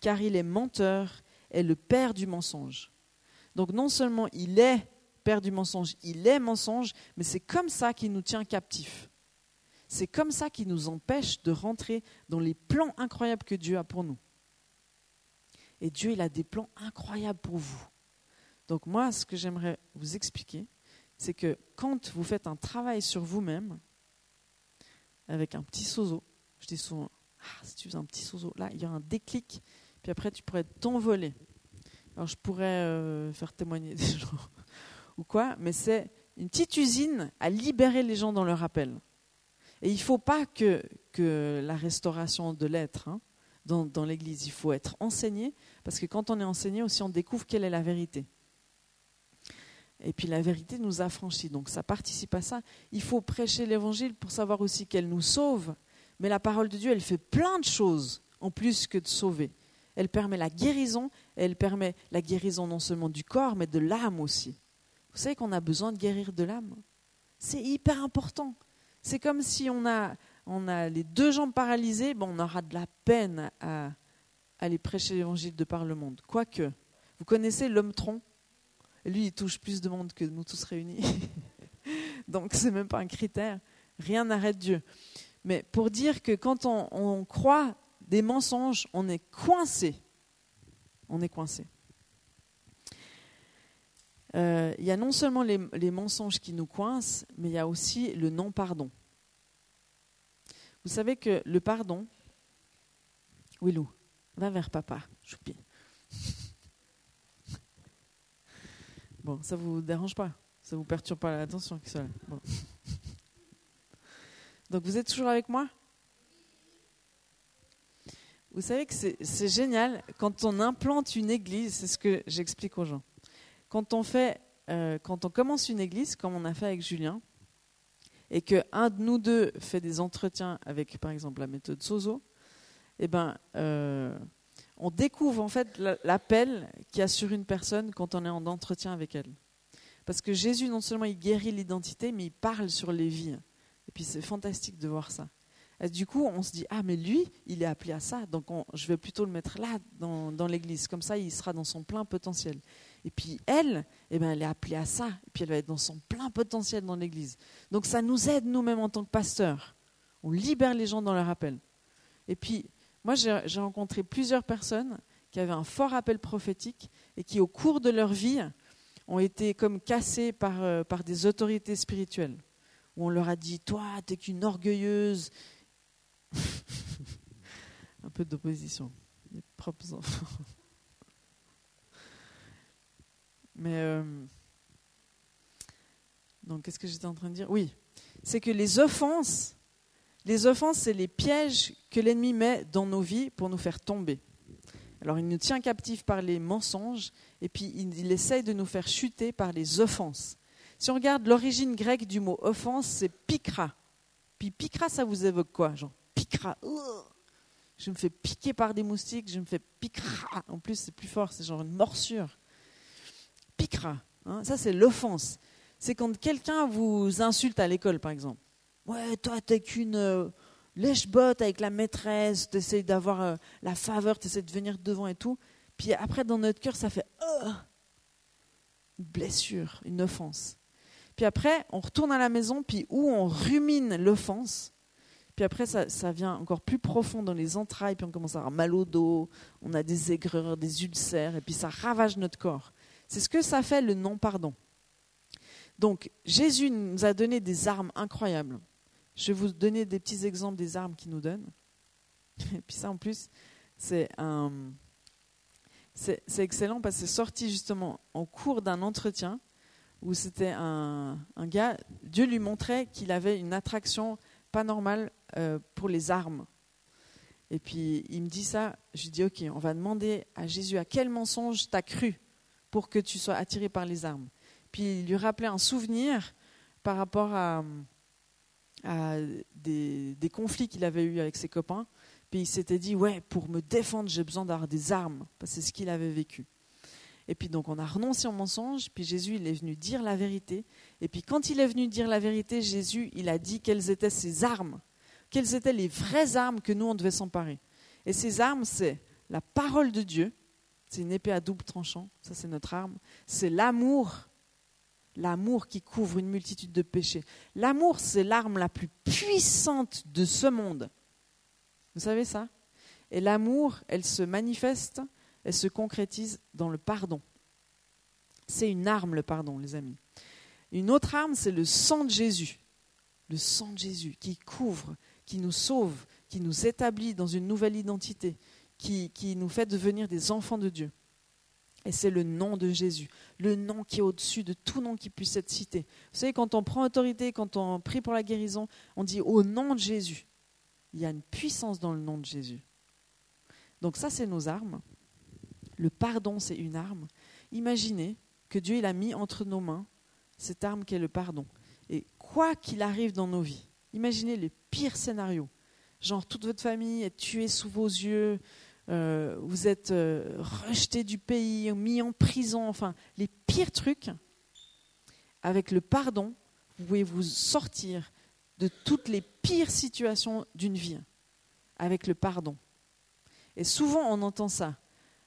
car il est menteur et le père du mensonge. Donc non seulement il est père du mensonge, il est mensonge, mais c'est comme ça qu'il nous tient captifs. C'est comme ça qu'il nous empêche de rentrer dans les plans incroyables que Dieu a pour nous. Et Dieu, il a des plans incroyables pour vous. Donc moi, ce que j'aimerais vous expliquer, c'est que quand vous faites un travail sur vous-même, avec un petit sozo, je dis souvent, ah, si tu fais un petit sozo, là, il y a un déclic, puis après, tu pourrais t'envoler. Alors, je pourrais euh, faire témoigner des gens ou quoi, mais c'est une petite usine à libérer les gens dans leur appel. Et il ne faut pas que, que, la restauration de l'être hein, dans, dans l'Église, il faut être enseigné, parce que quand on est enseigné aussi, on découvre quelle est la vérité. Et puis la vérité nous affranchit, donc ça participe à ça. Il faut prêcher l'Évangile pour savoir aussi qu'elle nous sauve, mais la parole de Dieu, elle fait plein de choses en plus que de sauver. Elle permet la guérison, elle permet la guérison non seulement du corps, mais de l'âme aussi. Vous savez qu'on a besoin de guérir de l'âme C'est hyper important. C'est comme si on a, on a les deux jambes paralysées, bon, on aura de la peine à aller prêcher l'évangile de par le monde. Quoique, vous connaissez l'homme tronc? Lui, il touche plus de monde que nous tous réunis. Donc, ce n'est même pas un critère. Rien n'arrête Dieu. Mais pour dire que quand on croit des mensonges, on est coincé. On est coincé. Euh, il y a non seulement les, mensonges qui nous coincent, mais il y a aussi le non-pardon. Vous savez que le pardon, Willou, va vers papa, choupi. Bon, ça vous dérange pas Ça vous perturbe pas l'attention Donc vous êtes toujours avec moi? Vous savez que c'est génial quand on implante une église, c'est ce que j'explique aux gens quand on fait, euh, quand on commence une église, comme on a fait avec Julien, et que un de nous deux fait des entretiens avec, par exemple, la méthode Sozo, eh ben, euh, on découvre en fait l'appel qu'il y a sur une personne quand on est en entretien avec elle. Parce que Jésus, non seulement il guérit l'identité, mais il parle sur les vies. Et puis c'est fantastique de voir ça. Du coup, on se dit, ah mais lui, il est appelé à ça, donc je vais plutôt le mettre là, dans, dans l'église. Comme ça, il sera dans son plein potentiel. Et puis elle, eh ben, elle est appelée à ça. Et puis elle va être dans son plein potentiel dans l'Église. Donc ça nous aide nous-mêmes en tant que pasteurs. On libère les gens dans leur appel. Et puis moi, j'ai rencontré plusieurs personnes qui avaient un fort appel prophétique et qui, au cours de leur vie, ont été comme cassées par, euh, par des autorités spirituelles. Où on leur a dit, toi, t'es qu'une orgueilleuse. Un peu d'opposition. Les propres enfants. Mais euh, donc, qu'est-ce que j'étais en train de dire? Oui, c'est que les offenses, les offenses, c'est les pièges que l'ennemi met dans nos vies pour nous faire tomber. Alors, il nous tient captifs par les mensonges et puis il, il essaye de nous faire chuter par les offenses. Si on regarde l'origine grecque du mot offense, c'est pikra. Puis pikra, ça vous évoque quoi, Jean? Piquera. Je me fais piquer par des moustiques, je me fais piquera. En plus, c'est plus fort, c'est genre une morsure. Piquera. Hein. ça, c'est l'offense. C'est quand quelqu'un vous insulte à l'école, par exemple. Ouais, toi, t'es qu'une euh, lèche-botte avec la maîtresse, t'essayes d'avoir euh, la faveur, t'essayes de venir devant et tout. Puis après, dans notre cœur, ça fait une blessure, une offense. Puis après, on retourne à la maison, puis où on rumine l'offense. Puis après, ça, ça, vient encore plus profond dans les entrailles, puis on commence à avoir mal au dos, on a des aigreurs, des ulcères, et puis ça ravage notre corps. C'est ce que ça fait le non-pardon. Donc, Jésus nous a donné des armes incroyables. Je vais vous donner des petits exemples des armes qu'il nous donne. Et puis ça, en plus, c'est un, c'est excellent parce que c'est sorti justement en cours d'un entretien où c'était un, gars, Dieu lui montrait qu'il avait une attraction pas normale euh, pour les armes. Et puis il me dit ça, je dis ok, on va demander à Jésus à quel mensonge t'as cru pour que tu sois attiré par les armes? Puis il lui rappelait un souvenir par rapport à, des, conflits qu'il avait eu avec ses copains. Puis il s'était dit, ouais, pour me défendre, j'ai besoin d'avoir des armes, parce que c'est ce qu'il avait vécu. Et puis donc on a renoncé au mensonge, puis Jésus il est venu dire la vérité. Et puis quand il est venu dire la vérité, Jésus il a dit quelles étaient ses armes, quelles étaient les vraies armes que nous on devait s'emparer. Et ces armes c'est la parole de Dieu, c'est une épée à double tranchant, ça c'est notre arme. C'est l'amour, l'amour qui couvre une multitude de péchés. L'amour c'est l'arme la plus puissante de ce monde. Vous savez ça? Et l'amour, elle se manifeste, elle se concrétise dans le pardon. C'est une arme, le pardon, les amis. Une autre arme, c'est le sang de Jésus. Le sang de Jésus qui couvre, qui nous sauve, qui nous établit dans une nouvelle identité, qui, nous fait devenir des enfants de Dieu. Et c'est le nom de Jésus, le nom qui est au-dessus de tout nom qui puisse être cité. Vous savez, quand on prend autorité, quand on prie pour la guérison, on dit au nom de Jésus. Il y a une puissance dans le nom de Jésus. Donc ça, c'est nos armes. Le pardon, c'est une arme. Imaginez que Dieu il a mis entre nos mains cette arme qui est le pardon. Et quoi qu'il arrive dans nos vies, imaginez les pires scénarios. Genre toute votre famille est tuée sous vos yeux, euh, vous êtes euh, rejeté du pays, mis en prison, enfin les pires trucs. Avec le pardon, vous pouvez vous sortir de toutes les pires situations d'une vie, avec le pardon. Et souvent, on entend ça.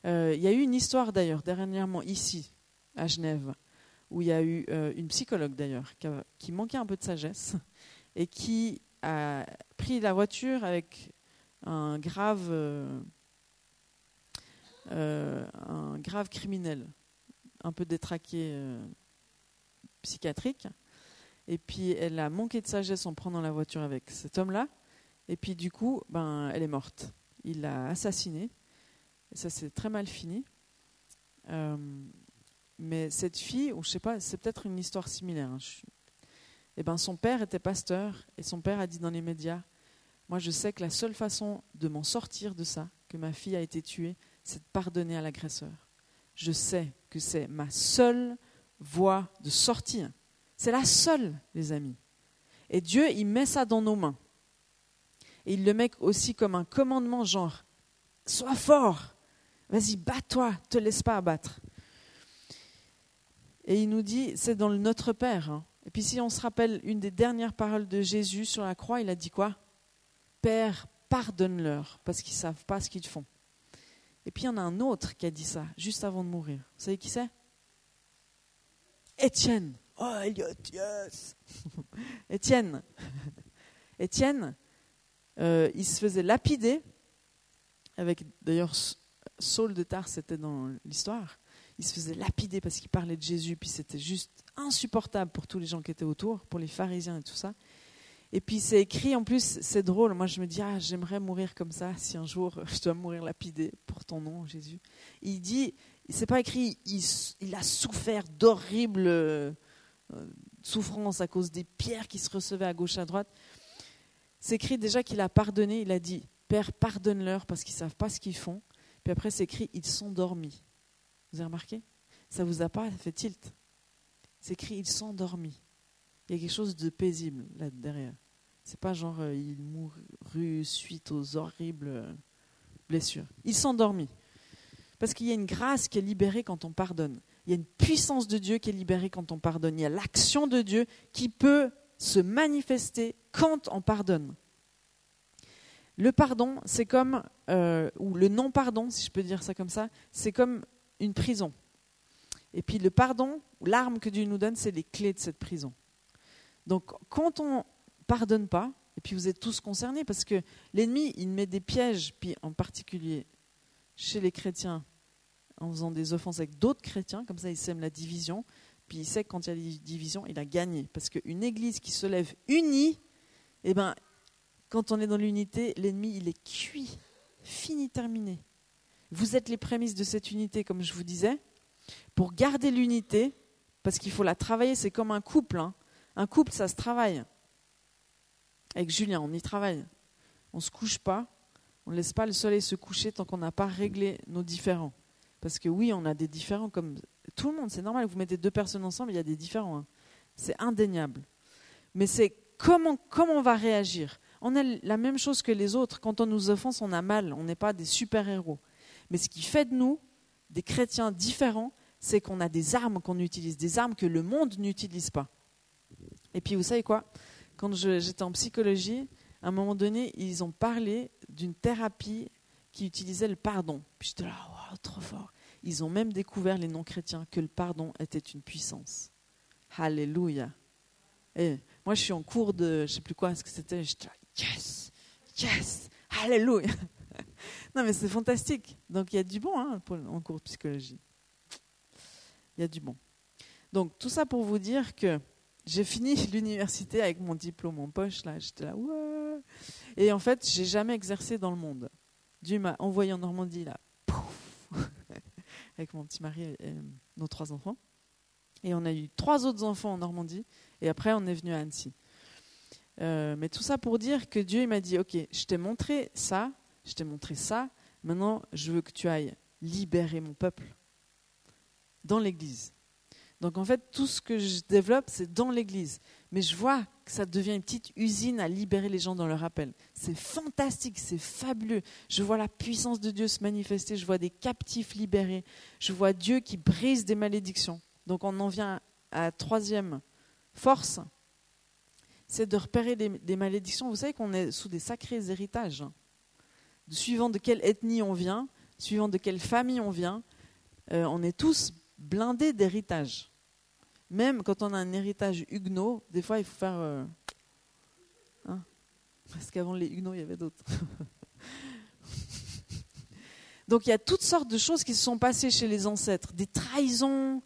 Euh, il y a eu une histoire d'ailleurs, dernièrement, ici, à Genève, où il y a eu une psychologue d'ailleurs, qui, manquait un peu de sagesse, et qui a pris la voiture avec un grave, euh, un grave criminel, un peu détraqué psychiatrique, et puis elle a manqué de sagesse en prenant la voiture avec cet homme-là. Et puis du coup, ben, elle est morte. Il l'a assassinée. Et ça s'est très mal fini. Euh, mais cette fille, ou je sais pas, c'est peut-être une histoire similaire. Hein, et ben, son père était pasteur et son père a dit dans les médias Moi, je sais que la seule façon de m'en sortir de ça, que ma fille a été tuée, c'est de pardonner à l'agresseur. Je sais que c'est ma seule voie de sortir. C'est la seule, les amis. Et Dieu, il met ça dans nos mains. Et il le met aussi comme un commandement, genre, sois fort, vas-y, bats-toi, te laisse pas abattre. Et il nous dit, c'est dans le Notre Père. Hein. Et puis si on se rappelle une des dernières paroles de Jésus sur la croix, il a dit quoi? Père, pardonne-leur, parce qu'ils ne savent pas ce qu'ils font. Et puis il y en a un autre qui a dit ça, juste avant de mourir. Vous savez qui c'est? Étienne. Oh, Elliot, yes Étienne. Étienne, euh, il se faisait lapider, avec d'ailleurs Saul de Tars, c'était dans l'histoire. Il se faisait lapider parce qu'il parlait de Jésus, puis c'était juste insupportable pour tous les gens qui étaient autour, pour les pharisiens et tout ça. Et puis c'est écrit, en plus, c'est drôle. Moi, je me dis, ah, j'aimerais mourir comme ça, si un jour je dois mourir lapidé pour ton nom, Jésus. Il dit, c'est pas écrit, il, a souffert d'horribles euh, souffrance à cause des pierres qui se recevaient à gauche à droite. C'est écrit déjà qu'il a pardonné, il a dit Père, pardonne-leur parce qu'ils ne savent pas ce qu'ils font. Puis après, c'est écrit Ils sont dormis. Vous avez remarqué? Ça vous a pas fait tilt? C'est écrit Ils sont dormis. Il y a quelque chose de paisible là derrière. C'est pas genre euh, il mourut suite aux horribles euh, blessures. Il s'endormit. Parce qu'il y a une grâce qui est libérée quand on pardonne. Il y a une puissance de Dieu qui est libérée quand on pardonne. Il y a l'action de Dieu qui peut se manifester quand on pardonne. Le pardon, c'est comme, euh, ou le non-pardon, si je peux dire ça comme ça, c'est comme une prison. Et puis le pardon, l'arme que Dieu nous donne, c'est les clés de cette prison. Donc quand on pardonne pas, et puis vous êtes tous concernés, parce que l'ennemi, il met des pièges, puis en particulier chez les chrétiens, en faisant des offenses avec d'autres chrétiens, comme ça il sème la division, puis il sait que quand il y a des divisions, il a gagné. Parce qu'une église qui se lève unie, eh ben, quand on est dans l'unité, l'ennemi, il est cuit, fini, terminé. Vous êtes les prémices de cette unité, comme je vous disais. Pour garder l'unité, parce qu'il faut la travailler, c'est comme un couple. Hein. Un couple, ça se travaille. Avec Julien, on y travaille. On ne se couche pas, on ne laisse pas le soleil se coucher tant qu'on n'a pas réglé nos différends. Parce que oui, on a des différends comme tout le monde, c'est normal. Vous mettez deux personnes ensemble, il y a des différends. Hein. C'est indéniable. Mais c'est comment, comment on va réagir? On a la même chose que les autres. Quand on nous offense, on a mal. On n'est pas des super-héros. Mais ce qui fait de nous des chrétiens différents, c'est qu'on a des armes qu'on utilise, des armes que le monde n'utilise pas. Et puis vous savez quoi? Quand j'étais en psychologie, à un moment donné, ils ont parlé d'une thérapie qui utilisait le pardon. Puis j'étais là, trop fort. Ils ont même découvert, les non-chrétiens, que le pardon était une puissance. Alléluia. Et moi, je suis en cours de, je sais plus quoi, ce que c'était. J'étais là, yes, yes, Alléluia. non, mais c'est fantastique. Donc, il y a du bon hein, en cours de psychologie. Il y a du bon. Donc, tout ça pour vous dire que j'ai fini l'université avec mon diplôme en poche. Là, j'étais là, ouais. Et en fait, j'ai jamais exercé dans le monde. Dieu m'a envoyé en Normandie, là, avec mon petit mari et nos trois enfants. Et on a eu trois autres enfants en Normandie. Et après, on est venu à Annecy. Euh, mais tout ça pour dire que Dieu m'a dit, ok, je t'ai montré ça, je t'ai montré ça, maintenant je veux que tu ailles libérer mon peuple dans l'Église. Donc en fait, tout ce que je développe, c'est dans l'Église. Mais je vois que ça devient une petite usine à libérer les gens dans leur appel. C'est fantastique, c'est fabuleux. Je vois la puissance de Dieu se manifester, je vois des captifs libérés, je vois Dieu qui brise des malédictions. Donc on en vient à la troisième force, c'est de repérer des, malédictions. Vous savez qu'on est sous des sacrés héritages. Suivant de quelle ethnie on vient, suivant de quelle famille on vient, euh, on est tous blindés d'héritage. Même quand on a un héritage huguenot, des fois il faut faire. Euh, hein, parce qu'avant les huguenots, il y avait d'autres. Donc il y a toutes sortes de choses qui se sont passées chez les ancêtres des trahisons,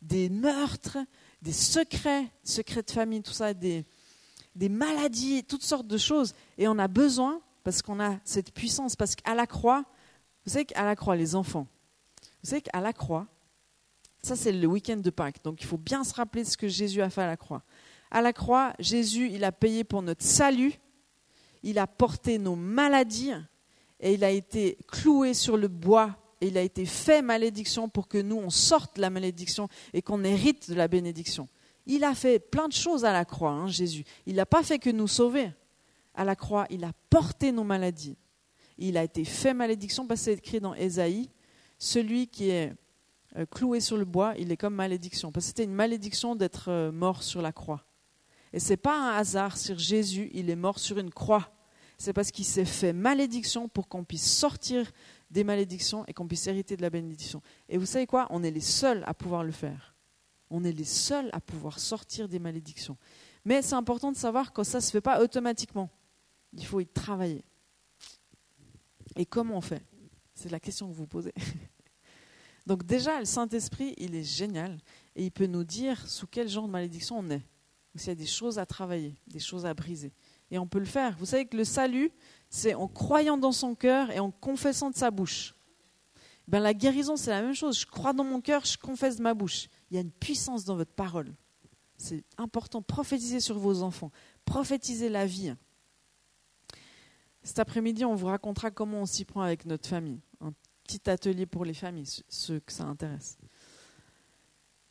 des meurtres, des secrets, secrets de famille, tout ça, des maladies, toutes sortes de choses. Et on a besoin, parce qu'on a cette puissance, parce qu'à la croix, vous savez qu'à la croix, les enfants, vous savez qu'à la croix, ça, c'est le week-end de Pâques. Donc, il faut bien se rappeler ce que Jésus a fait à la croix. À la croix, Jésus, il a payé pour notre salut. Il a porté nos maladies et il a été cloué sur le bois et il a été fait malédiction pour que nous, on sorte de la malédiction et qu'on hérite de la bénédiction. Il a fait plein de choses à la croix, hein, Jésus. Il n'a pas fait que nous sauver. À la croix, il a porté nos maladies. Il a été fait malédiction parce que c'est écrit dans Ésaïe, celui qui est euh, cloué sur le bois, il est comme malédiction. Parce que c'était une malédiction d'être euh, mort sur la croix. Et ce n'est pas un hasard sur Jésus, il est mort sur une croix. C'est parce qu'il s'est fait malédiction pour qu'on puisse sortir des malédictions et qu'on puisse hériter de la bénédiction. Et vous savez quoi? On est les seuls à pouvoir le faire. On est les seuls à pouvoir sortir des malédictions. Mais c'est important de savoir que ça ne se fait pas automatiquement. Il faut y travailler. Et comment on fait? C'est la question que vous posez. Donc déjà, le Saint-Esprit, il est génial et il peut nous dire sous quel genre de malédiction on est. Ou s'il y a des choses à travailler, des choses à briser. Et on peut le faire. Vous savez que le salut, c'est en croyant dans son cœur et en confessant de sa bouche. Ben, la guérison, c'est la même chose. Je crois dans mon cœur, je confesse de ma bouche. Il y a une puissance dans votre parole. C'est important. Prophétisez sur vos enfants. Prophétisez la vie. Cet après-midi, on vous racontera comment on s'y prend avec notre famille petit atelier pour les familles, ceux que ça intéresse.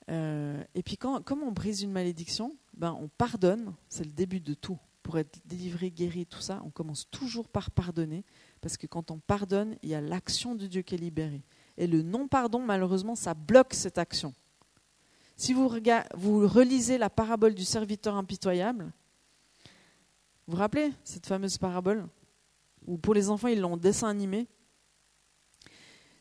Euh, et puis, comment on brise une malédiction? Ben, On pardonne, c'est le début de tout. pour être délivré, guéri, tout ça, on commence toujours par pardonner, parce que quand on pardonne, il y a l'action de Dieu qui est libérée. Et le non-pardon, malheureusement, ça bloque cette action. Si vous, vous relisez la parabole du serviteur impitoyable, vous vous rappelez cette fameuse parabole? Ou pour les enfants, ils l'ont dessin animé.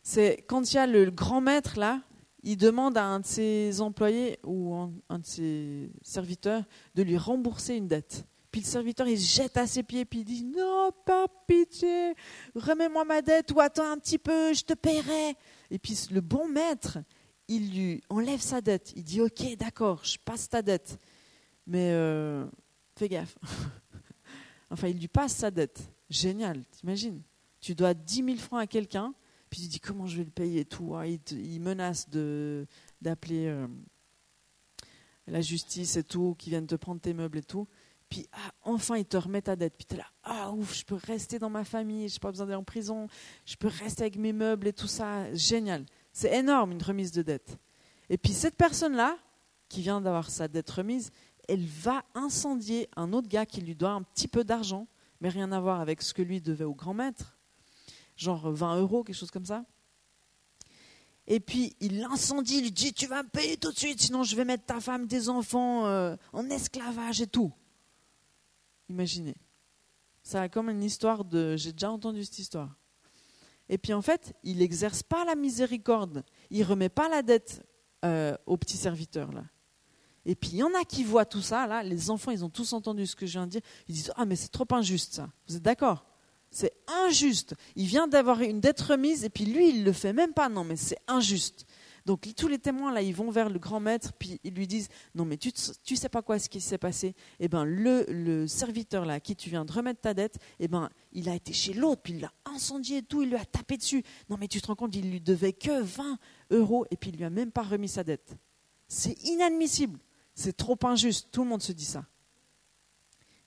C'est quand il y a le grand maître là, il demande à un de ses employés ou un de ses serviteurs de lui rembourser une dette. Puis le serviteur, il se jette à ses pieds, puis il dit Non, pas pitié, remets-moi ma dette, ou attends un petit peu, je te paierai. Et puis le bon maître, il lui enlève sa dette. Il dit Ok, d'accord, je passe ta dette. Mais euh, fais gaffe. enfin, il lui passe sa dette. Génial, t'imagines Tu dois 10 000 francs à quelqu'un, puis tu dis Comment je vais le payer et tout. Ah, il, menace d'appeler euh, la justice et tout, qui viennent te prendre tes meubles et tout. Puis ah, enfin, il te remet ta dette. Puis tu es là, ah ouf, je peux rester dans ma famille, je n'ai pas besoin d'aller en prison, je peux rester avec mes meubles et tout ça. Génial. C'est énorme une remise de dette. Et puis cette personne-là, qui vient d'avoir sa dette remise, elle va incendier un autre gars qui lui doit un petit peu d'argent, mais rien à voir avec ce que lui devait au grand maître, genre 20 euros, quelque chose comme ça. Et puis il l'incendie, il lui dit Tu vas me payer tout de suite, sinon je vais mettre ta femme, tes enfants euh, en esclavage et tout. Imaginez. Ça a comme une histoire de. J'ai déjà entendu cette histoire. Et puis en fait, il n'exerce pas la miséricorde. Il ne remet pas la dette euh, aux petits serviteurs. Là. Et puis il y en a qui voient tout ça. Là, les enfants, ils ont tous entendu ce que je viens de dire. Ils disent Ah, mais c'est trop injuste ça. Vous êtes d'accord? C'est injuste. Il vient d'avoir une dette remise et puis lui, il ne le fait même pas. Non, mais c'est injuste. Donc tous les témoins là, ils vont vers le grand maître, puis ils lui disent non mais tu tu sais pas quoi ce qui s'est passé. Eh ben le, le, serviteur là, à qui tu viens de remettre ta dette, eh ben il a été chez l'autre, puis il l'a incendié et tout, il lui a tapé dessus. Non mais tu te rends compte, il lui devait que 20 euros et puis il lui a même pas remis sa dette. C'est inadmissible, c'est trop injuste. Tout le monde se dit ça.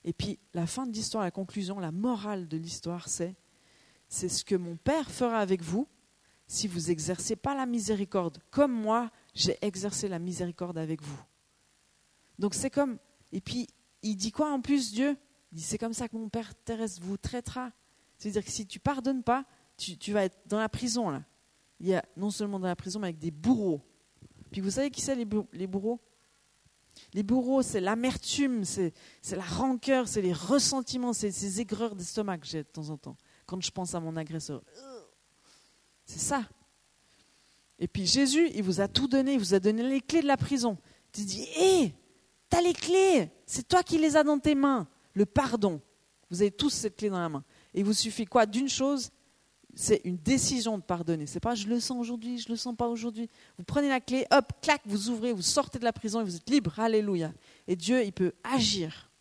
Et puis la fin de l'histoire, la conclusion, la morale de l'histoire, c'est c'est ce que mon père fera avec vous si vous exercez pas la miséricorde, comme moi, j'ai exercé la miséricorde avec vous. Donc c'est comme, et puis il dit quoi en plus Dieu? Il dit c'est comme ça que mon Père terrestre vous traitera. C'est-à-dire que si tu pardonnes pas, tu, vas être dans la prison là. Il y a non seulement dans la prison, mais avec des bourreaux. Puis vous savez qui c'est les, bourreaux? Les bourreaux, c'est l'amertume, c'est la rancœur, c'est les ressentiments, c'est ces aigreurs d'estomac que j'ai de temps en temps. Quand je pense à mon agresseur. C'est ça. Et puis Jésus, il vous a tout donné, il vous a donné les clés de la prison. Tu dis, hé, t'as les clés, c'est toi qui les as dans tes mains. Le pardon. Vous avez tous cette clé dans la main. Et il vous suffit quoi? D'une chose, c'est une décision de pardonner. C'est pas je le sens aujourd'hui, je le sens pas aujourd'hui. Vous prenez la clé, hop, clac, vous ouvrez, vous sortez de la prison et vous êtes libre. Alléluia. Et Dieu, il peut agir.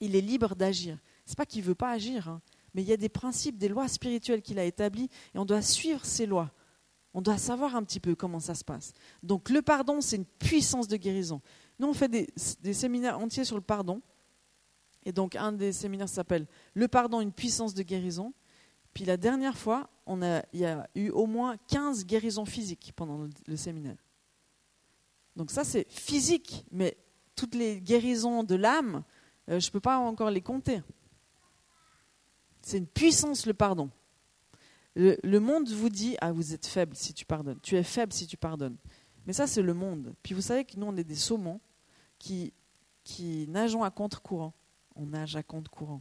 Il est libre d'agir. C'est pas qu'il veut pas agir. Hein mais il y a des principes, des lois spirituelles qu'il a établies, et on doit suivre ces lois. On doit savoir un petit peu comment ça se passe. Donc le pardon, c'est une puissance de guérison. Nous, on fait des, séminaires entiers sur le pardon. Et donc un des séminaires s'appelle Le pardon, une puissance de guérison. Puis la dernière fois, il y a eu au moins 15 guérisons physiques pendant le séminaire. Donc ça, c'est physique, mais toutes les guérisons de l'âme, euh, je ne peux pas encore les compter. C'est une puissance le pardon. Le, monde vous dit Ah, vous êtes faible si tu pardonnes. Tu es faible si tu pardonnes. Mais ça, c'est le monde. Puis vous savez que nous, on est des saumons qui, qui nageons à contre-courant. On nage à contre-courant.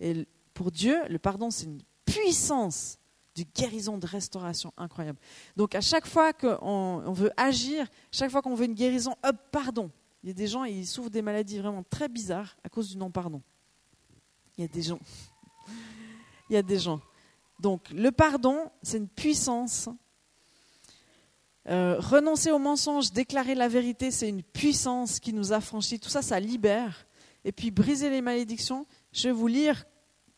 Et pour Dieu, le pardon, c'est une puissance de guérison, de restauration incroyable. Donc à chaque fois qu'on on veut agir, chaque fois qu'on veut une guérison, hop, pardon. Il y a des gens, ils souffrent des maladies vraiment très bizarres à cause du non-pardon. Il y a des gens, il y a des gens. Donc le pardon, c'est une puissance. Euh, renoncer au mensonge, déclarer la vérité, c'est une puissance qui nous affranchit. Tout ça, ça libère. Et puis briser les malédictions, je vais vous lire,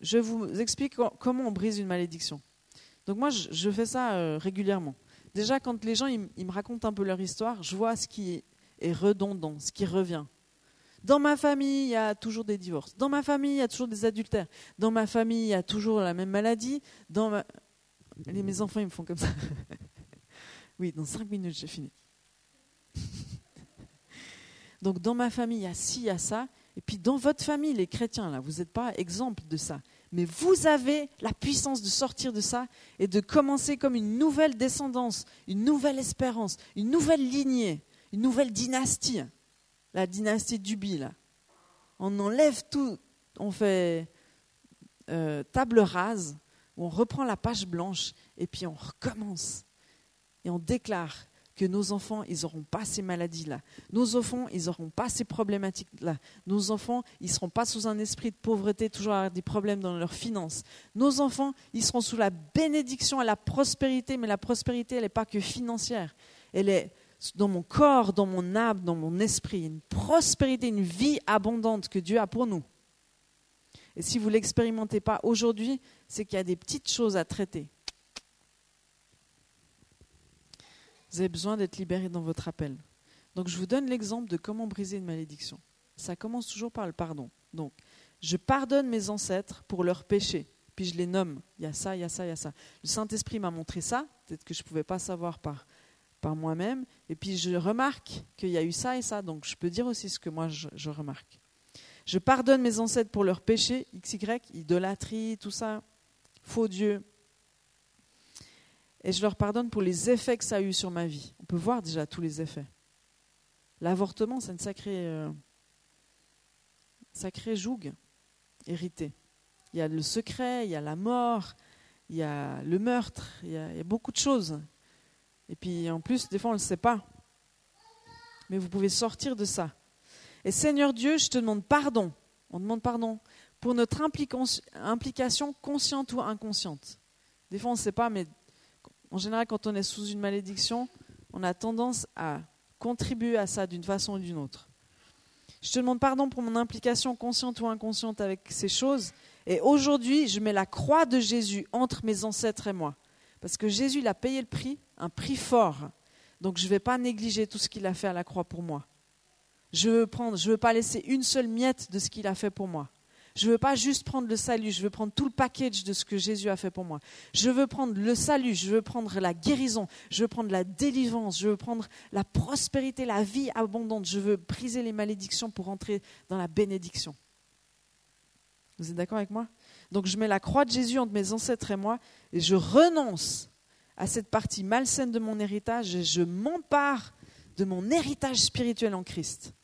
je vous explique comment on brise une malédiction. Donc moi, je, fais ça euh, régulièrement. Déjà, quand les gens ils me racontent un peu leur histoire, je vois ce qui est redondant, ce qui revient. Dans ma famille, il y a toujours des divorces. Dans ma famille, il y a toujours des adultères. Dans ma famille, il y a toujours la même maladie. Dans Mes enfants, ils me font comme ça. oui, dans cinq minutes, j'ai fini. Donc dans ma famille, il y a ci, il y a ça. Et puis dans votre famille, les chrétiens, là, vous n'êtes pas exemple de ça. Mais vous avez la puissance de sortir de ça et de commencer comme une nouvelle descendance, une nouvelle espérance, une nouvelle lignée, une nouvelle dynastie. La dynastie d'Ubi, là. On enlève tout, on fait euh, table rase, on reprend la page blanche et puis on recommence. Et on déclare que nos enfants, ils n'auront pas ces maladies-là. Nos enfants, ils n'auront pas ces problématiques-là. Nos enfants, ils ne seront pas sous un esprit de pauvreté, toujours avoir des problèmes dans leurs finances. Nos enfants, ils seront sous la bénédiction et la prospérité, mais la prospérité, elle n'est pas que financière. Elle est dans mon corps, dans mon âme, dans mon esprit. Une prospérité, une vie abondante que Dieu a pour nous. Et si vous ne l'expérimentez pas aujourd'hui, c'est qu'il y a des petites choses à traiter. Vous avez besoin d'être libéré dans votre appel. Donc je vous donne l'exemple de comment briser une malédiction. Ça commence toujours par le pardon. Donc, je pardonne mes ancêtres pour leurs péchés, puis je les nomme. Il y a ça, il y a ça, il y a ça. Le Saint-Esprit m'a montré ça, peut-être que je ne pouvais pas savoir par, par moi-même. Et puis je remarque qu'il y a eu ça et ça, donc je peux dire aussi ce que moi je, remarque. Je pardonne mes ancêtres pour leurs péchés, XY, idolâtrie, tout ça, faux Dieu, et je leur pardonne pour les effets que ça a eu sur ma vie. On peut voir déjà tous les effets. L'avortement, c'est une sacrée, euh, sacrée jougue héritée. Il y a le secret, il y a la mort, il y a le meurtre, il y a, il y a beaucoup de choses. Et puis en plus, des fois, on ne le sait pas. Mais vous pouvez sortir de ça. Et Seigneur Dieu, je te demande pardon. On demande pardon pour notre implication consciente ou inconsciente. Des fois, on ne sait pas, mais en général, quand on est sous une malédiction, on a tendance à contribuer à ça d'une façon ou d'une autre. Je te demande pardon pour mon implication consciente ou inconsciente avec ces choses. Et aujourd'hui, je mets la croix de Jésus entre mes ancêtres et moi. Parce que Jésus, il a payé le prix, un prix fort. Donc je ne vais pas négliger tout ce qu'il a fait à la croix pour moi. Je veux prendre, je veux pas laisser une seule miette de ce qu'il a fait pour moi. Je ne veux pas juste prendre le salut, je veux prendre tout le package de ce que Jésus a fait pour moi. Je veux prendre le salut, je veux prendre la guérison, je veux prendre la délivrance, je veux prendre la prospérité, la vie abondante. Je veux briser les malédictions pour entrer dans la bénédiction. Vous êtes d'accord avec moi? Donc je mets la croix de Jésus entre mes ancêtres et moi et je renonce à cette partie malsaine de mon héritage et je m'empare de mon héritage spirituel en Christ.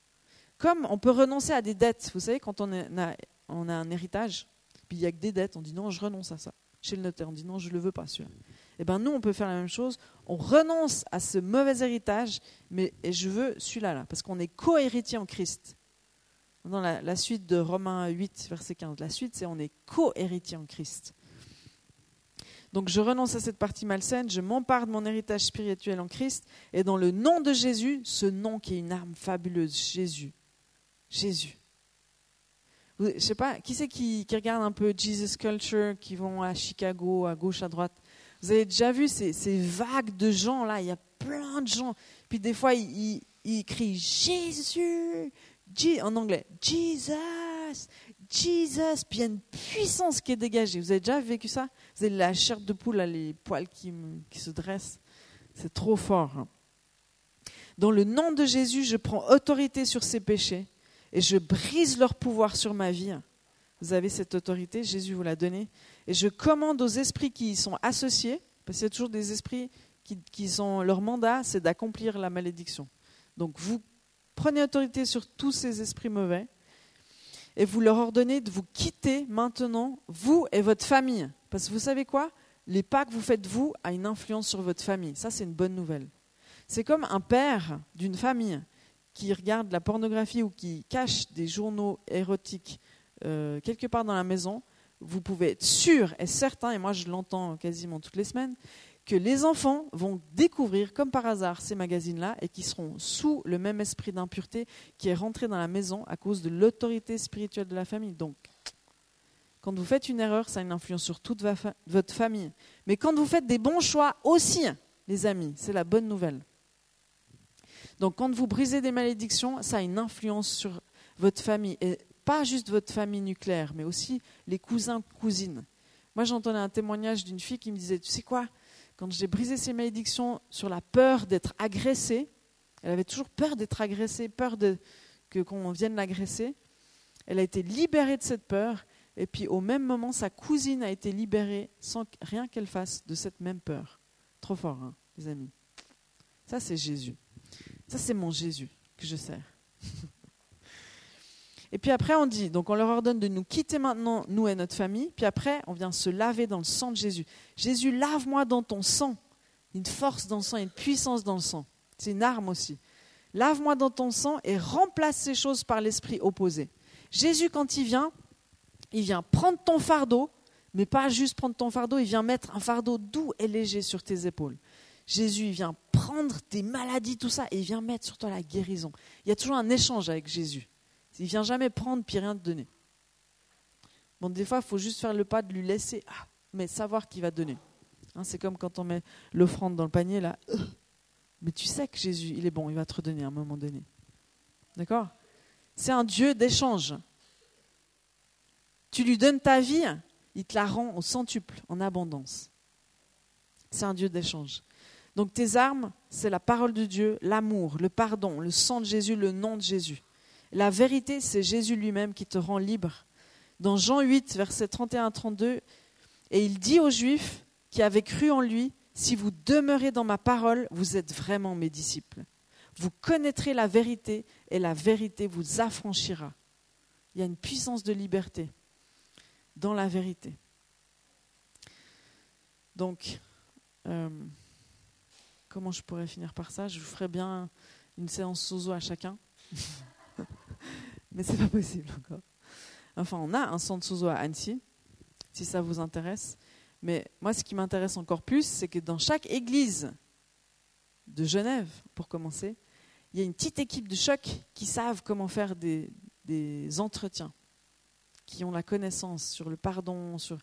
Comme on peut renoncer à des dettes, vous savez, quand on a on a un héritage, puis il n'y a que des dettes, on dit non, je renonce à ça. Chez le notaire, on dit non, je ne le veux pas, celui-là. Eh bien, nous, on peut faire la même chose. On renonce à ce mauvais héritage, mais je veux celui-là, là, parce qu'on est co-héritier en Christ. Dans la, la, suite de Romains 8, verset 15, la suite, c'est on est co-héritier en Christ. Donc je renonce à cette partie malsaine, je m'empare de mon héritage spirituel en Christ, et dans le nom de Jésus, ce nom qui est une arme fabuleuse, Jésus. Jésus. Je sais pas, qui c'est qui, regarde un peu Jesus Culture, qui vont à Chicago, à gauche, à droite? Vous avez déjà vu ces, vagues de gens là? Il y a plein de gens. Puis des fois, ils, crient Jésus en anglais, Jesus, Jesus. Puis il y a une puissance qui est dégagée. Vous avez déjà vécu ça? Vous avez la chair de poule, les poils qui, se dressent. C'est trop fort. Hein. Dans le nom de Jésus, je prends autorité sur ces péchés et je brise leur pouvoir sur ma vie. Vous avez cette autorité, Jésus vous l'a donnée. Et je commande aux esprits qui y sont associés, parce qu'il y a toujours des esprits qui, qui sont, leur mandat, c'est d'accomplir la malédiction. Donc vous prenez autorité sur tous ces esprits mauvais et vous leur ordonnez de vous quitter maintenant, vous et votre famille. Parce que vous savez quoi? Les pas que vous faites vous a une influence sur votre famille. Ça, c'est une bonne nouvelle. C'est comme un père d'une famille qui regardent la pornographie ou qui cachent des journaux érotiques euh, quelque part dans la maison, vous pouvez être sûr et certain, et moi je l'entends quasiment toutes les semaines, que les enfants vont découvrir comme par hasard ces magazines-là et qui seront sous le même esprit d'impureté qui est rentré dans la maison à cause de l'autorité spirituelle de la famille. Donc, quand vous faites une erreur, ça a une influence sur toute votre famille. Mais quand vous faites des bons choix aussi, les amis, c'est la bonne nouvelle. Donc quand vous brisez des malédictions, ça a une influence sur votre famille. Et pas juste votre famille nucléaire, mais aussi les cousins, cousines. Moi j'entendais un témoignage d'une fille qui me disait, tu sais quoi, quand j'ai brisé ces malédictions sur la peur d'être agressée, elle avait toujours peur d'être agressée, peur que qu'on vienne l'agresser. Elle a été libérée de cette peur. Et puis au même moment, sa cousine a été libérée sans rien qu'elle fasse de cette même peur. Trop fort, hein, les amis. Ça, c'est Jésus. Ça, c'est mon Jésus que je sers. Et puis après, on dit, donc on leur ordonne de nous quitter maintenant, nous et notre famille. Puis après, on vient se laver dans le sang de Jésus. Jésus, lave-moi dans ton sang. Une force dans le sang, une puissance dans le sang. C'est une arme aussi. Lave-moi dans ton sang et remplace ces choses par l'esprit opposé. Jésus, quand il vient, il vient prendre ton fardeau, mais pas juste prendre ton fardeau, il vient mettre un fardeau doux et léger sur tes épaules. Jésus, il vient prendre tes maladies, tout ça, et il vient mettre sur toi la guérison. Il y a toujours un échange avec Jésus. Il vient jamais prendre puis rien te donner. Bon, des fois, il faut juste faire le pas de lui laisser, ah, mais savoir qu'il va donner. Hein, c'est comme quand on met l'offrande dans le panier, là. Mais tu sais que Jésus, il est bon, il va te redonner à un moment donné. D'accord? C'est un Dieu d'échange. Tu lui donnes ta vie, il te la rend au centuple, en abondance. C'est un Dieu d'échange. Donc tes armes, c'est la parole de Dieu, l'amour, le pardon, le sang de Jésus, le nom de Jésus. La vérité, c'est Jésus lui-même qui te rend libre. Dans Jean 8, versets 31-32, et il dit aux Juifs qui avaient cru en lui, si vous demeurez dans ma parole, vous êtes vraiment mes disciples. Vous connaîtrez la vérité et la vérité vous affranchira. Il y a une puissance de liberté dans la vérité. Donc, euh, comment je pourrais finir par ça? Je vous ferai bien une séance sozo à chacun. Mais c'est pas possible encore. Enfin, on a un centre sozo à Annecy, si ça vous intéresse. Mais moi, ce qui m'intéresse encore plus, c'est que dans chaque église de Genève, pour commencer, il y a une petite équipe de choc qui savent comment faire des, des entretiens, qui ont la connaissance sur le pardon, sur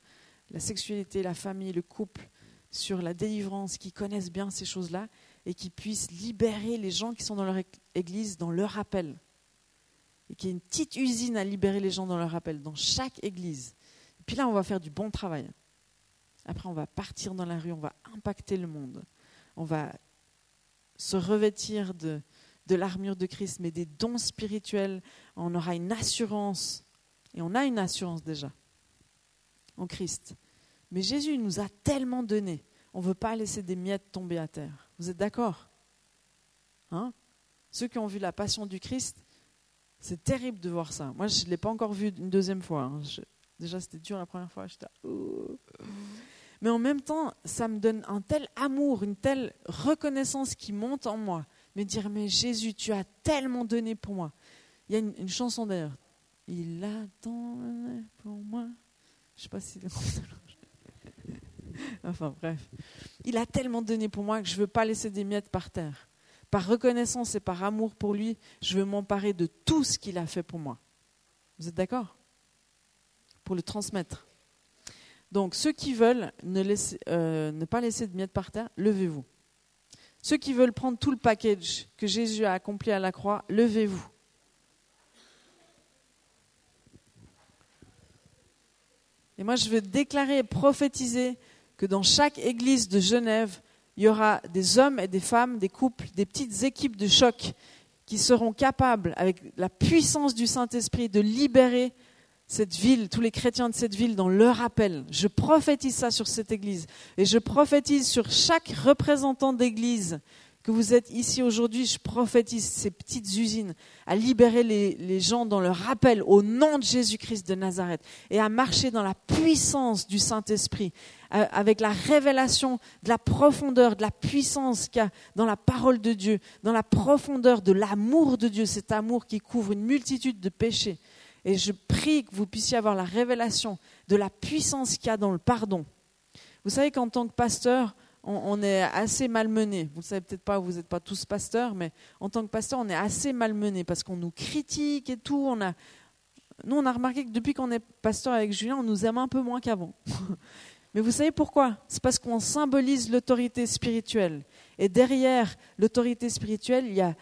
la sexualité, la famille, le couple, sur la délivrance, qui connaissent bien ces choses-là et qui puissent libérer les gens qui sont dans leur église dans leur appel. Et qu'il y ait une petite usine à libérer les gens dans leur appel, dans chaque église. Et puis là, on va faire du bon travail. Après, on va partir dans la rue, on va impacter le monde. On va se revêtir de, de l'armure de Christ, mais des dons spirituels. On aura une assurance. Et on a une assurance déjà en Christ. Mais Jésus nous a tellement donné. On ne veut pas laisser des miettes tomber à terre. Vous êtes d'accord? Hein? Ceux qui ont vu la passion du Christ, c'est terrible de voir ça. Moi, je ne l'ai pas encore vu une deuxième fois. Hein. déjà, c'était dur la première fois. Oh. Mais en même temps, ça me donne un tel amour, une telle reconnaissance qui monte en moi. Me dire, mais Jésus, tu as tellement donné pour moi. Il y a une, chanson d'ailleurs. Il a tant pour moi. Je ne sais pas si enfin bref. Il a tellement donné pour moi que je ne veux pas laisser des miettes par terre. Par reconnaissance et par amour pour lui, je veux m'emparer de tout ce qu'il a fait pour moi. Vous êtes d'accord? Pour le transmettre. Donc ceux qui veulent ne, euh, ne pas laisser de miettes par terre, levez-vous. Ceux qui veulent prendre tout le package que Jésus a accompli à la croix, levez-vous. Et moi, je veux déclarer et prophétiser que dans chaque église de Genève, il y aura des hommes et des femmes, des couples, des petites équipes de choc qui seront capables, avec la puissance du Saint-Esprit, de libérer cette ville, tous les chrétiens de cette ville dans leur appel. Je prophétise ça sur cette église. Et je prophétise sur chaque représentant d'église que vous êtes ici aujourd'hui, je prophétise ces petites usines à libérer les, gens dans leur appel au nom de Jésus-Christ de Nazareth et à marcher dans la puissance du Saint-Esprit, euh, avec la révélation de la profondeur, de la puissance qu'il y a dans la parole de Dieu, dans la profondeur de l'amour de Dieu, cet amour qui couvre une multitude de péchés. Et je prie que vous puissiez avoir la révélation de la puissance qu'il y a dans le pardon. Vous savez qu'en tant que pasteur, on, est assez malmené. Vous ne savez peut-être pas, vous n'êtes pas tous pasteurs, mais en tant que pasteur, on est assez malmené parce qu'on nous critique et tout. On nous, on a remarqué que depuis qu'on est pasteur avec Julien, on nous aime un peu moins qu'avant. Mais vous savez pourquoi? C'est parce qu'on symbolise l'autorité spirituelle. Et derrière l'autorité spirituelle, il y a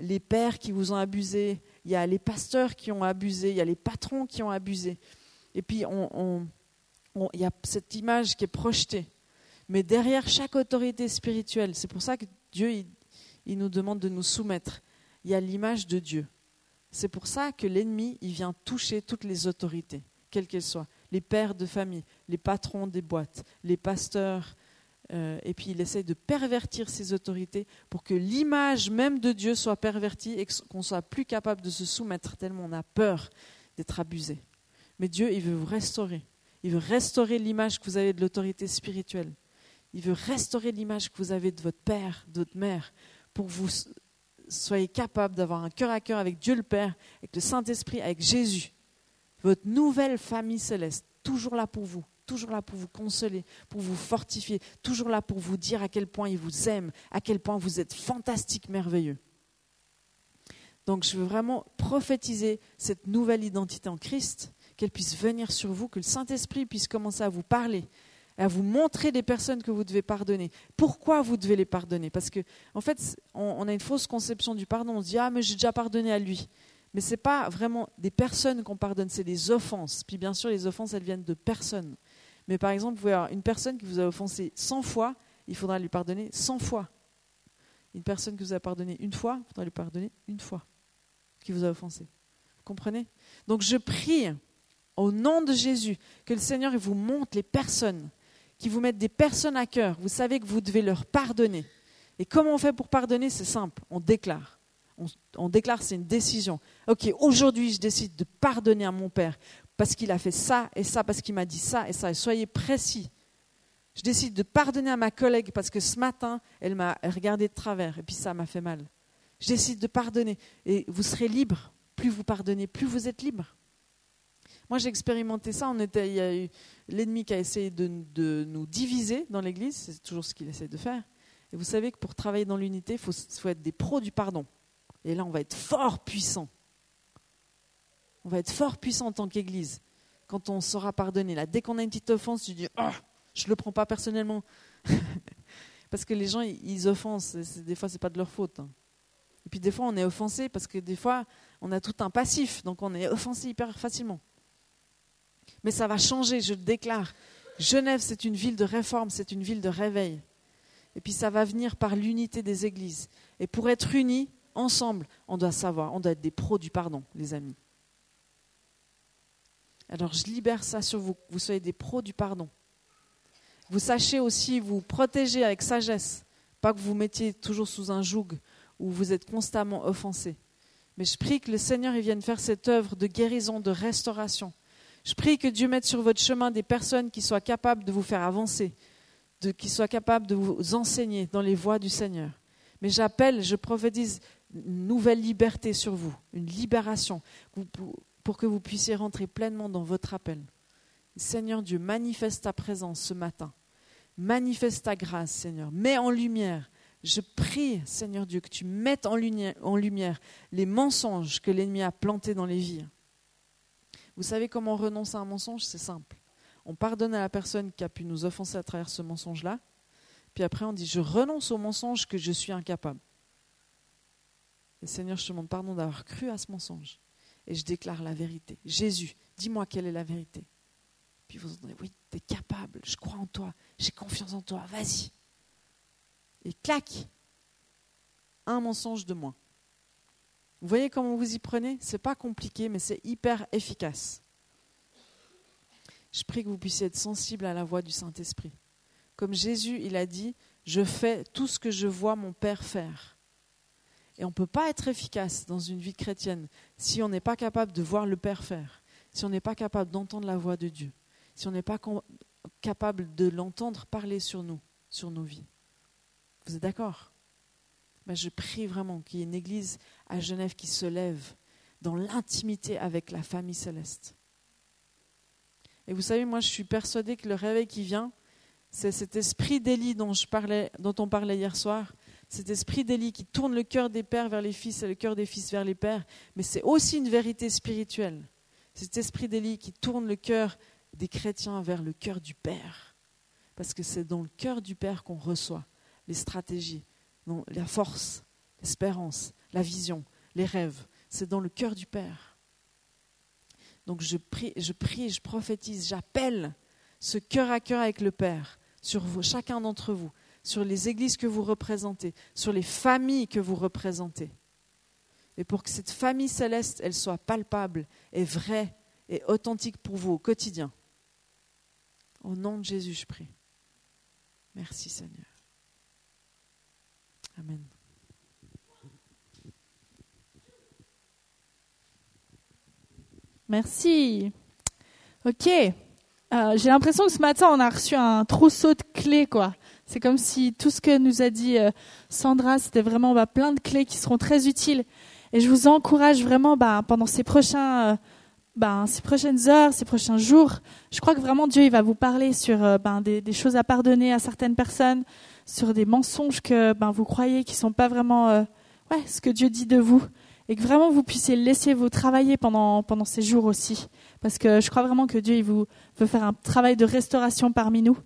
les pères qui vous ont abusé, il y a les pasteurs qui ont abusé, il y a les patrons qui ont abusé. Et puis, il y a cette image qui est projetée. Mais derrière chaque autorité spirituelle, c'est pour ça que Dieu, il, nous demande de nous soumettre. Il y a l'image de Dieu. C'est pour ça que l'ennemi, il vient toucher toutes les autorités, quelles qu'elles soient. Les pères de famille, les patrons des boîtes, les pasteurs, euh, et puis il essaye de pervertir ces autorités pour que l'image même de Dieu soit pervertie et qu'on soit plus capable de se soumettre tellement on a peur d'être abusé. Mais Dieu, il veut vous restaurer. Il veut restaurer l'image que vous avez de l'autorité spirituelle. Il veut restaurer l'image que vous avez de votre père, de votre mère, pour que vous soyez capable d'avoir un cœur à cœur avec Dieu le Père, avec le Saint-Esprit, avec Jésus. Votre nouvelle famille céleste, toujours là pour vous, toujours là pour vous consoler, pour vous fortifier, toujours là pour vous dire à quel point il vous aime, à quel point vous êtes fantastique, merveilleux. Donc je veux vraiment prophétiser cette nouvelle identité en Christ, qu'elle puisse venir sur vous, que le Saint-Esprit puisse commencer à vous parler, à vous montrer les personnes que vous devez pardonner. Pourquoi vous devez les pardonner? Parce que, en fait, on, a une fausse conception du pardon. On se dit ah mais j'ai déjà pardonné à lui. Mais ce n'est pas vraiment des personnes qu'on pardonne, c'est des offenses. Puis bien sûr, les offenses, elles viennent de personnes. Mais par exemple, vous pouvez avoir une personne qui vous a offensé 100 fois, il faudra lui pardonner 100 fois. Une personne qui vous a pardonné une fois, il faudra lui pardonner une fois, qui vous a offensé. Vous comprenez? Donc je prie au nom de Jésus que le Seigneur vous montre les personnes qui vous mettent des personnes à cœur. Vous savez que vous devez leur pardonner. Et comment on fait pour pardonner? C'est simple, on déclare. On, déclare, c'est une décision. Ok, aujourd'hui, je décide de pardonner à mon père parce qu'il a fait ça et ça, parce qu'il m'a dit ça et ça. Et soyez précis. Je décide de pardonner à ma collègue parce que ce matin, elle m'a regardé de travers et puis ça m'a fait mal. Je décide de pardonner et vous serez libre. Plus vous pardonnez, plus vous êtes libre. Moi, j'ai expérimenté ça. On était, il y a eu l'ennemi qui a essayé de, nous diviser dans l'Église. C'est toujours ce qu'il essaie de faire. Et vous savez que pour travailler dans l'unité, il faut, être des pros du pardon. Et là, on va être fort puissant. On va être fort puissant en tant qu'Église quand on saura pardonner. Là, dès qu'on a une petite offense, tu dis oh, je ne le prends pas personnellement. parce que les gens, ils, offensent. des fois, ce n'est pas de leur faute. Hein. Et puis, des fois, on est offensé parce que des fois, on a tout un passif. Donc, on est offensé hyper facilement. Mais ça va changer, je le déclare. Genève, c'est une ville de réforme, c'est une ville de réveil. Et puis ça va venir par l'unité des églises. Et pour être unis, ensemble, on doit savoir, on doit être des pros du pardon, les amis. Alors je libère ça sur vous, vous soyez des pros du pardon. Vous sachez aussi vous protéger avec sagesse, pas que vous mettiez toujours sous un joug où vous êtes constamment offensé. Mais je prie que le Seigneur vienne faire cette œuvre de guérison, de restauration, je prie que Dieu mette sur votre chemin des personnes qui soient capables de vous faire avancer, qui soient capables de vous enseigner dans les voies du Seigneur. Mais j'appelle, je prophétise une nouvelle liberté sur vous, une libération, pour que vous puissiez rentrer pleinement dans votre appel. Seigneur Dieu, manifeste ta présence ce matin. Manifeste ta grâce, Seigneur. Mets en lumière. Je prie, Seigneur Dieu, que tu mettes en lumière les mensonges que l'ennemi a plantés dans les vies. Vous savez comment on renonce à un mensonge? C'est simple. On pardonne à la personne qui a pu nous offenser à travers ce mensonge-là. Puis après, on dit, je renonce au mensonge que je suis incapable. Et Seigneur, je te demande pardon d'avoir cru à ce mensonge. Et je déclare la vérité. Jésus, dis-moi quelle est la vérité. Puis vous entendez, oui, tu es capable, je crois en toi, j'ai confiance en toi, vas-y. Et clac, un mensonge de moins. Vous voyez comment vous y prenez? C'est pas compliqué, mais c'est hyper efficace. Je prie que vous puissiez être sensible à la voix du Saint-Esprit. Comme Jésus, il a dit, je fais tout ce que je vois mon Père faire. Et on ne peut pas être efficace dans une vie chrétienne si on n'est pas capable de voir le Père faire, si on n'est pas capable d'entendre la voix de Dieu, si on n'est pas capable de l'entendre parler sur nous, sur nos vies. Vous êtes d'accord? Ben, Je prie vraiment qu'il y ait une église à Genève qui se lève dans l'intimité avec la famille céleste. Et vous savez, moi je suis persuadée que le réveil qui vient, c'est cet esprit d'Élie dont, dont on parlait hier soir, cet esprit d'Élie qui tourne le cœur des pères vers les fils et le cœur des fils vers les pères, mais c'est aussi une vérité spirituelle. Cet esprit d'Élie qui tourne le cœur des chrétiens vers le cœur du Père. Parce que c'est dans le cœur du Père qu'on reçoit les stratégies, la force, l'espérance, la vision, les rêves. C'est dans le cœur du Père. Donc je prie, je prie, je prophétise, j'appelle ce cœur à cœur avec le Père sur chacun d'entre vous, sur les églises que vous représentez, sur les familles que vous représentez. et pour que cette famille céleste, elle soit palpable et vraie et authentique pour vous au quotidien. Au nom de Jésus, je prie. Merci Seigneur. Amen. Merci. Ok. Euh, J'ai l'impression que ce matin, on a reçu un trousseau de clés, quoi. C'est comme si tout ce que nous a dit euh, Sandra, c'était vraiment bah, plein de clés qui seront très utiles. Et je vous encourage vraiment bah, pendant ces prochains, euh, bah, ces prochaines heures, ces prochains jours. Je crois que vraiment Dieu, il va vous parler sur des, choses à pardonner à certaines personnes, sur des mensonges que vous croyez qui sont pas vraiment, ce que Dieu dit de vous et que vraiment vous puissiez laisser vous travailler pendant, ces jours aussi. Parce que je crois vraiment que Dieu il vous, veut faire un travail de restauration parmi nous.